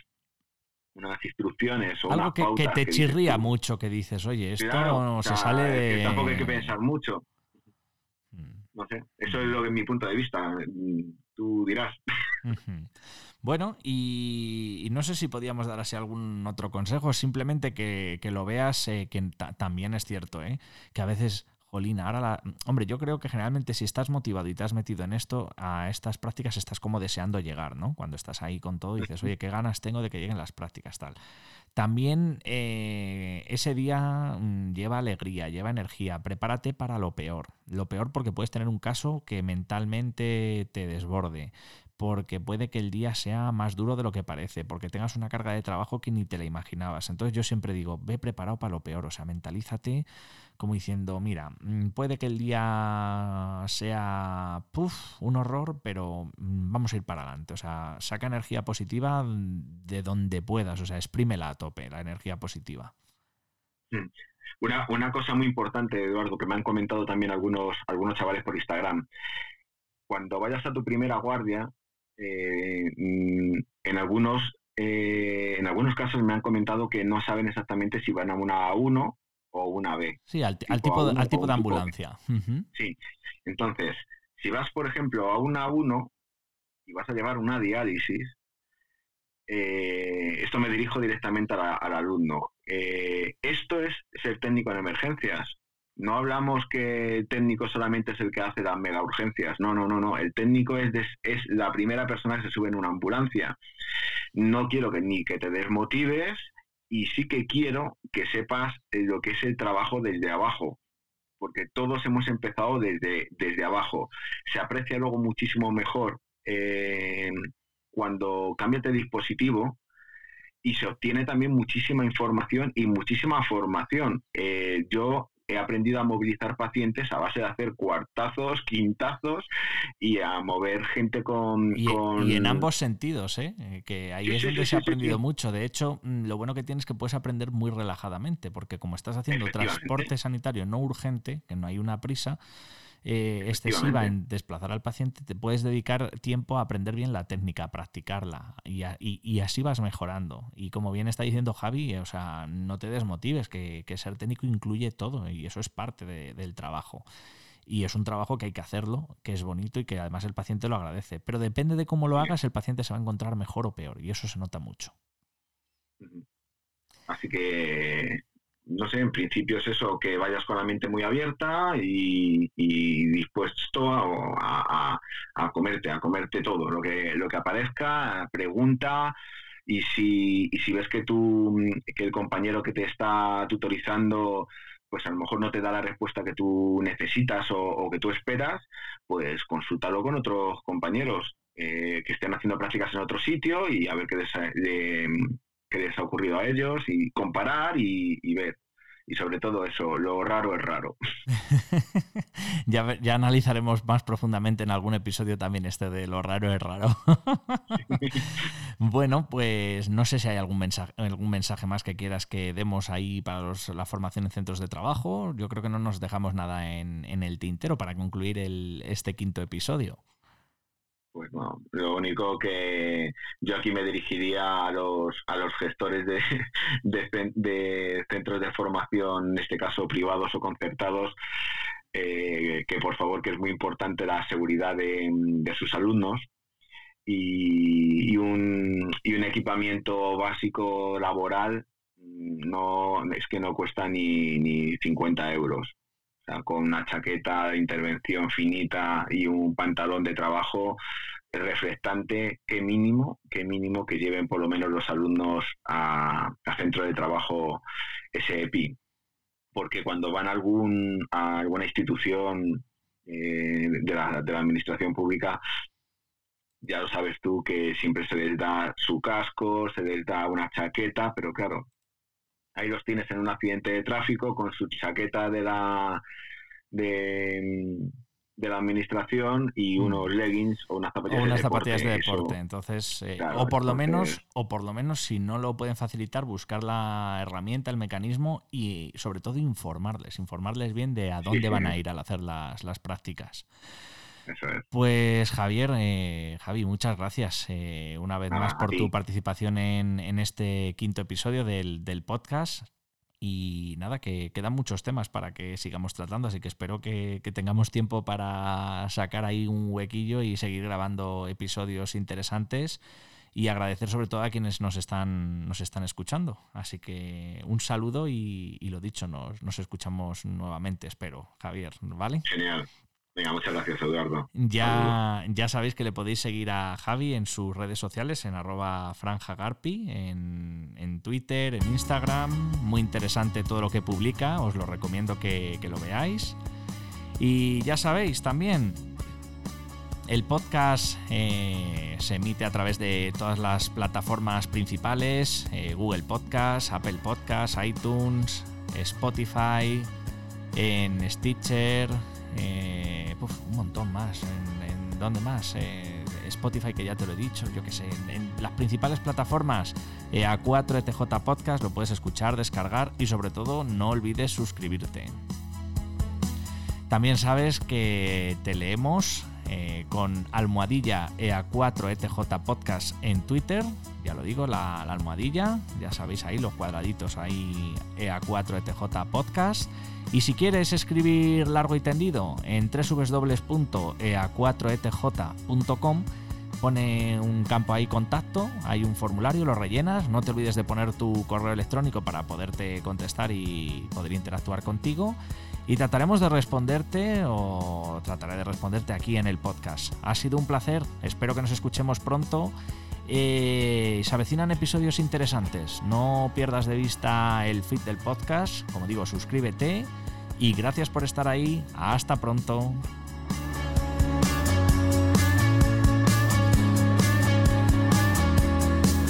[SPEAKER 2] unas instrucciones o
[SPEAKER 1] algo que, te chirría mucho que dices oye esto se sale de
[SPEAKER 2] tampoco hay que pensar mucho mm. no sé eso es lo que es mi punto de vista tú dirás
[SPEAKER 1] bueno, y, no sé si podíamos dar así algún otro consejo, simplemente que, lo veas, eh, que también es cierto, ¿eh? que a veces Jolina, ahora la... Hombre, yo creo que generalmente si estás motivado y te has metido en esto, a estas prácticas estás como deseando llegar, ¿no? Cuando estás ahí con todo y dices, oye, qué ganas tengo de que lleguen las prácticas, tal. También eh, ese día mm, lleva alegría, lleva energía. Prepárate para lo peor. Lo peor porque puedes tener un caso que mentalmente te desborde porque puede que el día sea más duro de lo que parece, porque tengas una carga de trabajo que ni te la imaginabas. Entonces yo siempre digo, ve preparado para lo peor, o sea, mentalízate como diciendo, mira, mm, puede que el día sea un horror, pero mm, vamos a ir para adelante. O sea, saca energía positiva de donde puedas, o sea, exprímela a tope, la energía positiva.
[SPEAKER 2] Mm. Una, una cosa muy importante, Eduardo, que me han comentado también algunos, algunos chavales por Instagram. Cuando vayas a tu primera guardia, eh, mm, en algunos eh, en algunos casos me han comentado que no saben exactamente si van a una A1 o una B.
[SPEAKER 1] Sí, al, tipo, al tipo de ambulancia.
[SPEAKER 2] Sí, entonces, si vas, por ejemplo, a una A1 y vas a llevar una diálisis, eh, esto me dirijo directamente al alumno. esto es ser técnico en emergencias. No hablamos que el técnico solamente es el que hace las mega urgencias. No, no, no, no. El técnico es, es la primera persona que se sube en una ambulancia. No quiero que ni que te desmotives y sí que quiero que sepas lo que es el trabajo desde abajo. Porque todos hemos empezado desde, desde abajo. Se aprecia luego muchísimo mejor eh, cuando cambias de dispositivo y se obtiene también muchísima información y muchísima formación. Eh, yo he aprendido a movilizar pacientes a base de hacer cuartazos, quintazos y a mover gente con...
[SPEAKER 1] Y, en ambos sentidos, ¿eh? eh que ahí es donde se ha aprendido mucho. De hecho, mm, lo bueno que tienes es que puedes aprender muy relajadamente, porque como estás haciendo transporte sanitario no urgente, que no hay una prisa, eh, excesiva en desplazar al paciente, te puedes dedicar tiempo a aprender bien la técnica, a practicarla y, así vas mejorando. Y como bien está diciendo Javi, o sea, no te desmotives, que, ser técnico incluye todo y eso es parte del trabajo. Y es un trabajo que hay que hacerlo, que es bonito y que además el paciente lo agradece. Pero depende de cómo lo hagas, el paciente se va a encontrar mejor o peor y eso se nota mucho.
[SPEAKER 2] Así que no sé, en principio es eso, que vayas con la mente muy abierta y, dispuesto a, comerte, a comerte todo, lo que, lo que aparezca, pregunta, y si, y si ves que tú, que el compañero que te está tutorizando, pues a lo mejor no te da la respuesta que tú necesitas o, que tú esperas, pues consúltalo con otros compañeros eh, que estén haciendo prácticas en otro sitio y a ver qué les, qué les ha ocurrido a ellos y comparar y, ver. Y sobre todo eso, lo raro es raro.
[SPEAKER 1] ya, ya, analizaremos más profundamente en algún episodio también este de lo raro es raro. bueno, pues no sé si hay algún mensaje, algún mensaje más que quieras que demos ahí para la formación en centros de trabajo. Yo creo que no nos dejamos nada en, en el tintero para concluir el, este quinto episodio.
[SPEAKER 2] Pues no, lo único que yo aquí me dirigiría a los, a los gestores de, de, centros de formación, en este caso privados o concertados, eh, que por favor, que es muy importante la seguridad de, sus alumnos. Y, un, y un equipamiento básico laboral no es que no cuesta ni, ni 50 euros. Con una chaqueta de intervención finita y un pantalón de trabajo reflectante, que mínimo, que mínimo que lleven por lo menos los alumnos a, centro de trabajo SEPI. Porque cuando van a, algún, a alguna institución eh, de, la, de la administración pública, ya lo sabes tú que siempre se les da su casco, se les da una chaqueta, pero claro, ahí los tienes en un accidente de tráfico con su chaqueta de la de, la administración y mm. unos leggings o unas
[SPEAKER 1] zapatillas, de, deporte. Entonces, eh, o por lo menos, o por lo menos, si no lo pueden facilitar, buscar la herramienta, el mecanismo y sobre todo informarles, informarles bien de a dónde van a ir al hacer las, las prácticas.
[SPEAKER 2] Eso es.
[SPEAKER 1] Pues Javier, eh, Javi, muchas gracias eh, una vez más por tu participación en, en, este quinto episodio del, del podcast. Y nada, que quedan muchos temas para que sigamos tratando, así que espero que, tengamos tiempo para sacar ahí un huequillo y seguir grabando episodios interesantes y agradecer sobre todo a quienes nos están, nos están escuchando. Así que un saludo y, lo dicho, nos, nos escuchamos nuevamente, espero, Javier, ¿vale?
[SPEAKER 2] Genial. Venga, muchas gracias, Eduardo.
[SPEAKER 1] Ya, ya sabéis que le podéis seguir a Javi en sus redes sociales, en arroba franjagarpi, en, en Twitter, en Instagram. Muy interesante todo lo que publica, os lo recomiendo que, lo veáis. Y ya sabéis también, el podcast eh, se emite a través de todas las plataformas principales, eh, Google Podcast, Apple Podcast, iTunes, Spotify, en Stitcher, eh, un montón más. ¿En, dónde más? Eh, Spotify, que ya te lo he dicho, yo que sé. En, las principales plataformas, eh, A4ETJ Podcast, lo puedes escuchar, descargar y sobre todo no olvides suscribirte. También sabes que te leemos con almohadilla EA4ETJ Podcast en Twitter. Ya lo digo, la, la, almohadilla. Ya sabéis ahí los cuadraditos ahí EA4ETJ Podcast. Y si quieres escribir largo y tendido en www.ea4etj.com, pone un campo ahí contacto, hay un formulario, lo rellenas, no te olvides de poner tu correo electrónico para poderte contestar y poder interactuar contigo. Y trataremos de responderte o trataré de responderte aquí en el podcast. Ha sido un placer, espero que nos escuchemos pronto. Eh, se avecinan episodios interesantes. No pierdas de vista el feed del podcast. Como digo, suscríbete y gracias por estar ahí. Hasta pronto.